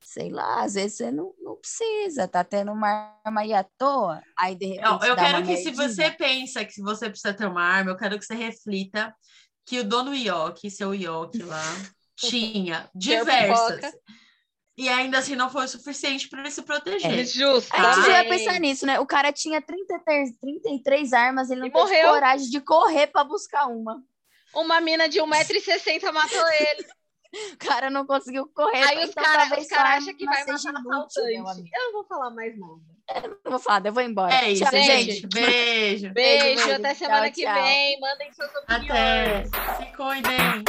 sei lá, às vezes você não, não precisa, tá tendo uma arma aí à toa, aí de repente. Eu, eu quero que, se você pensa que você precisa ter uma arma, eu quero que você reflita que o dono Ioki, seu Ioki lá, tinha diversas. E ainda assim não foi o suficiente para ele se proteger. É justo. A gente ia pensar nisso, né? O cara tinha 33, 33 armas, ele não teve morreu. coragem de correr para buscar uma. Uma mina de 1,60m matou ele. O cara não conseguiu correr. Aí os caras os cara acham que vai matar assaltante. Eu não vou falar mais nada. Eu não vou falar, eu vou embora. É isso, tchau, gente. Beijo. Beijo, beijo, beijo. Até semana tchau, que tchau. vem. Mandem suas opiniões. Até. Se cuidem.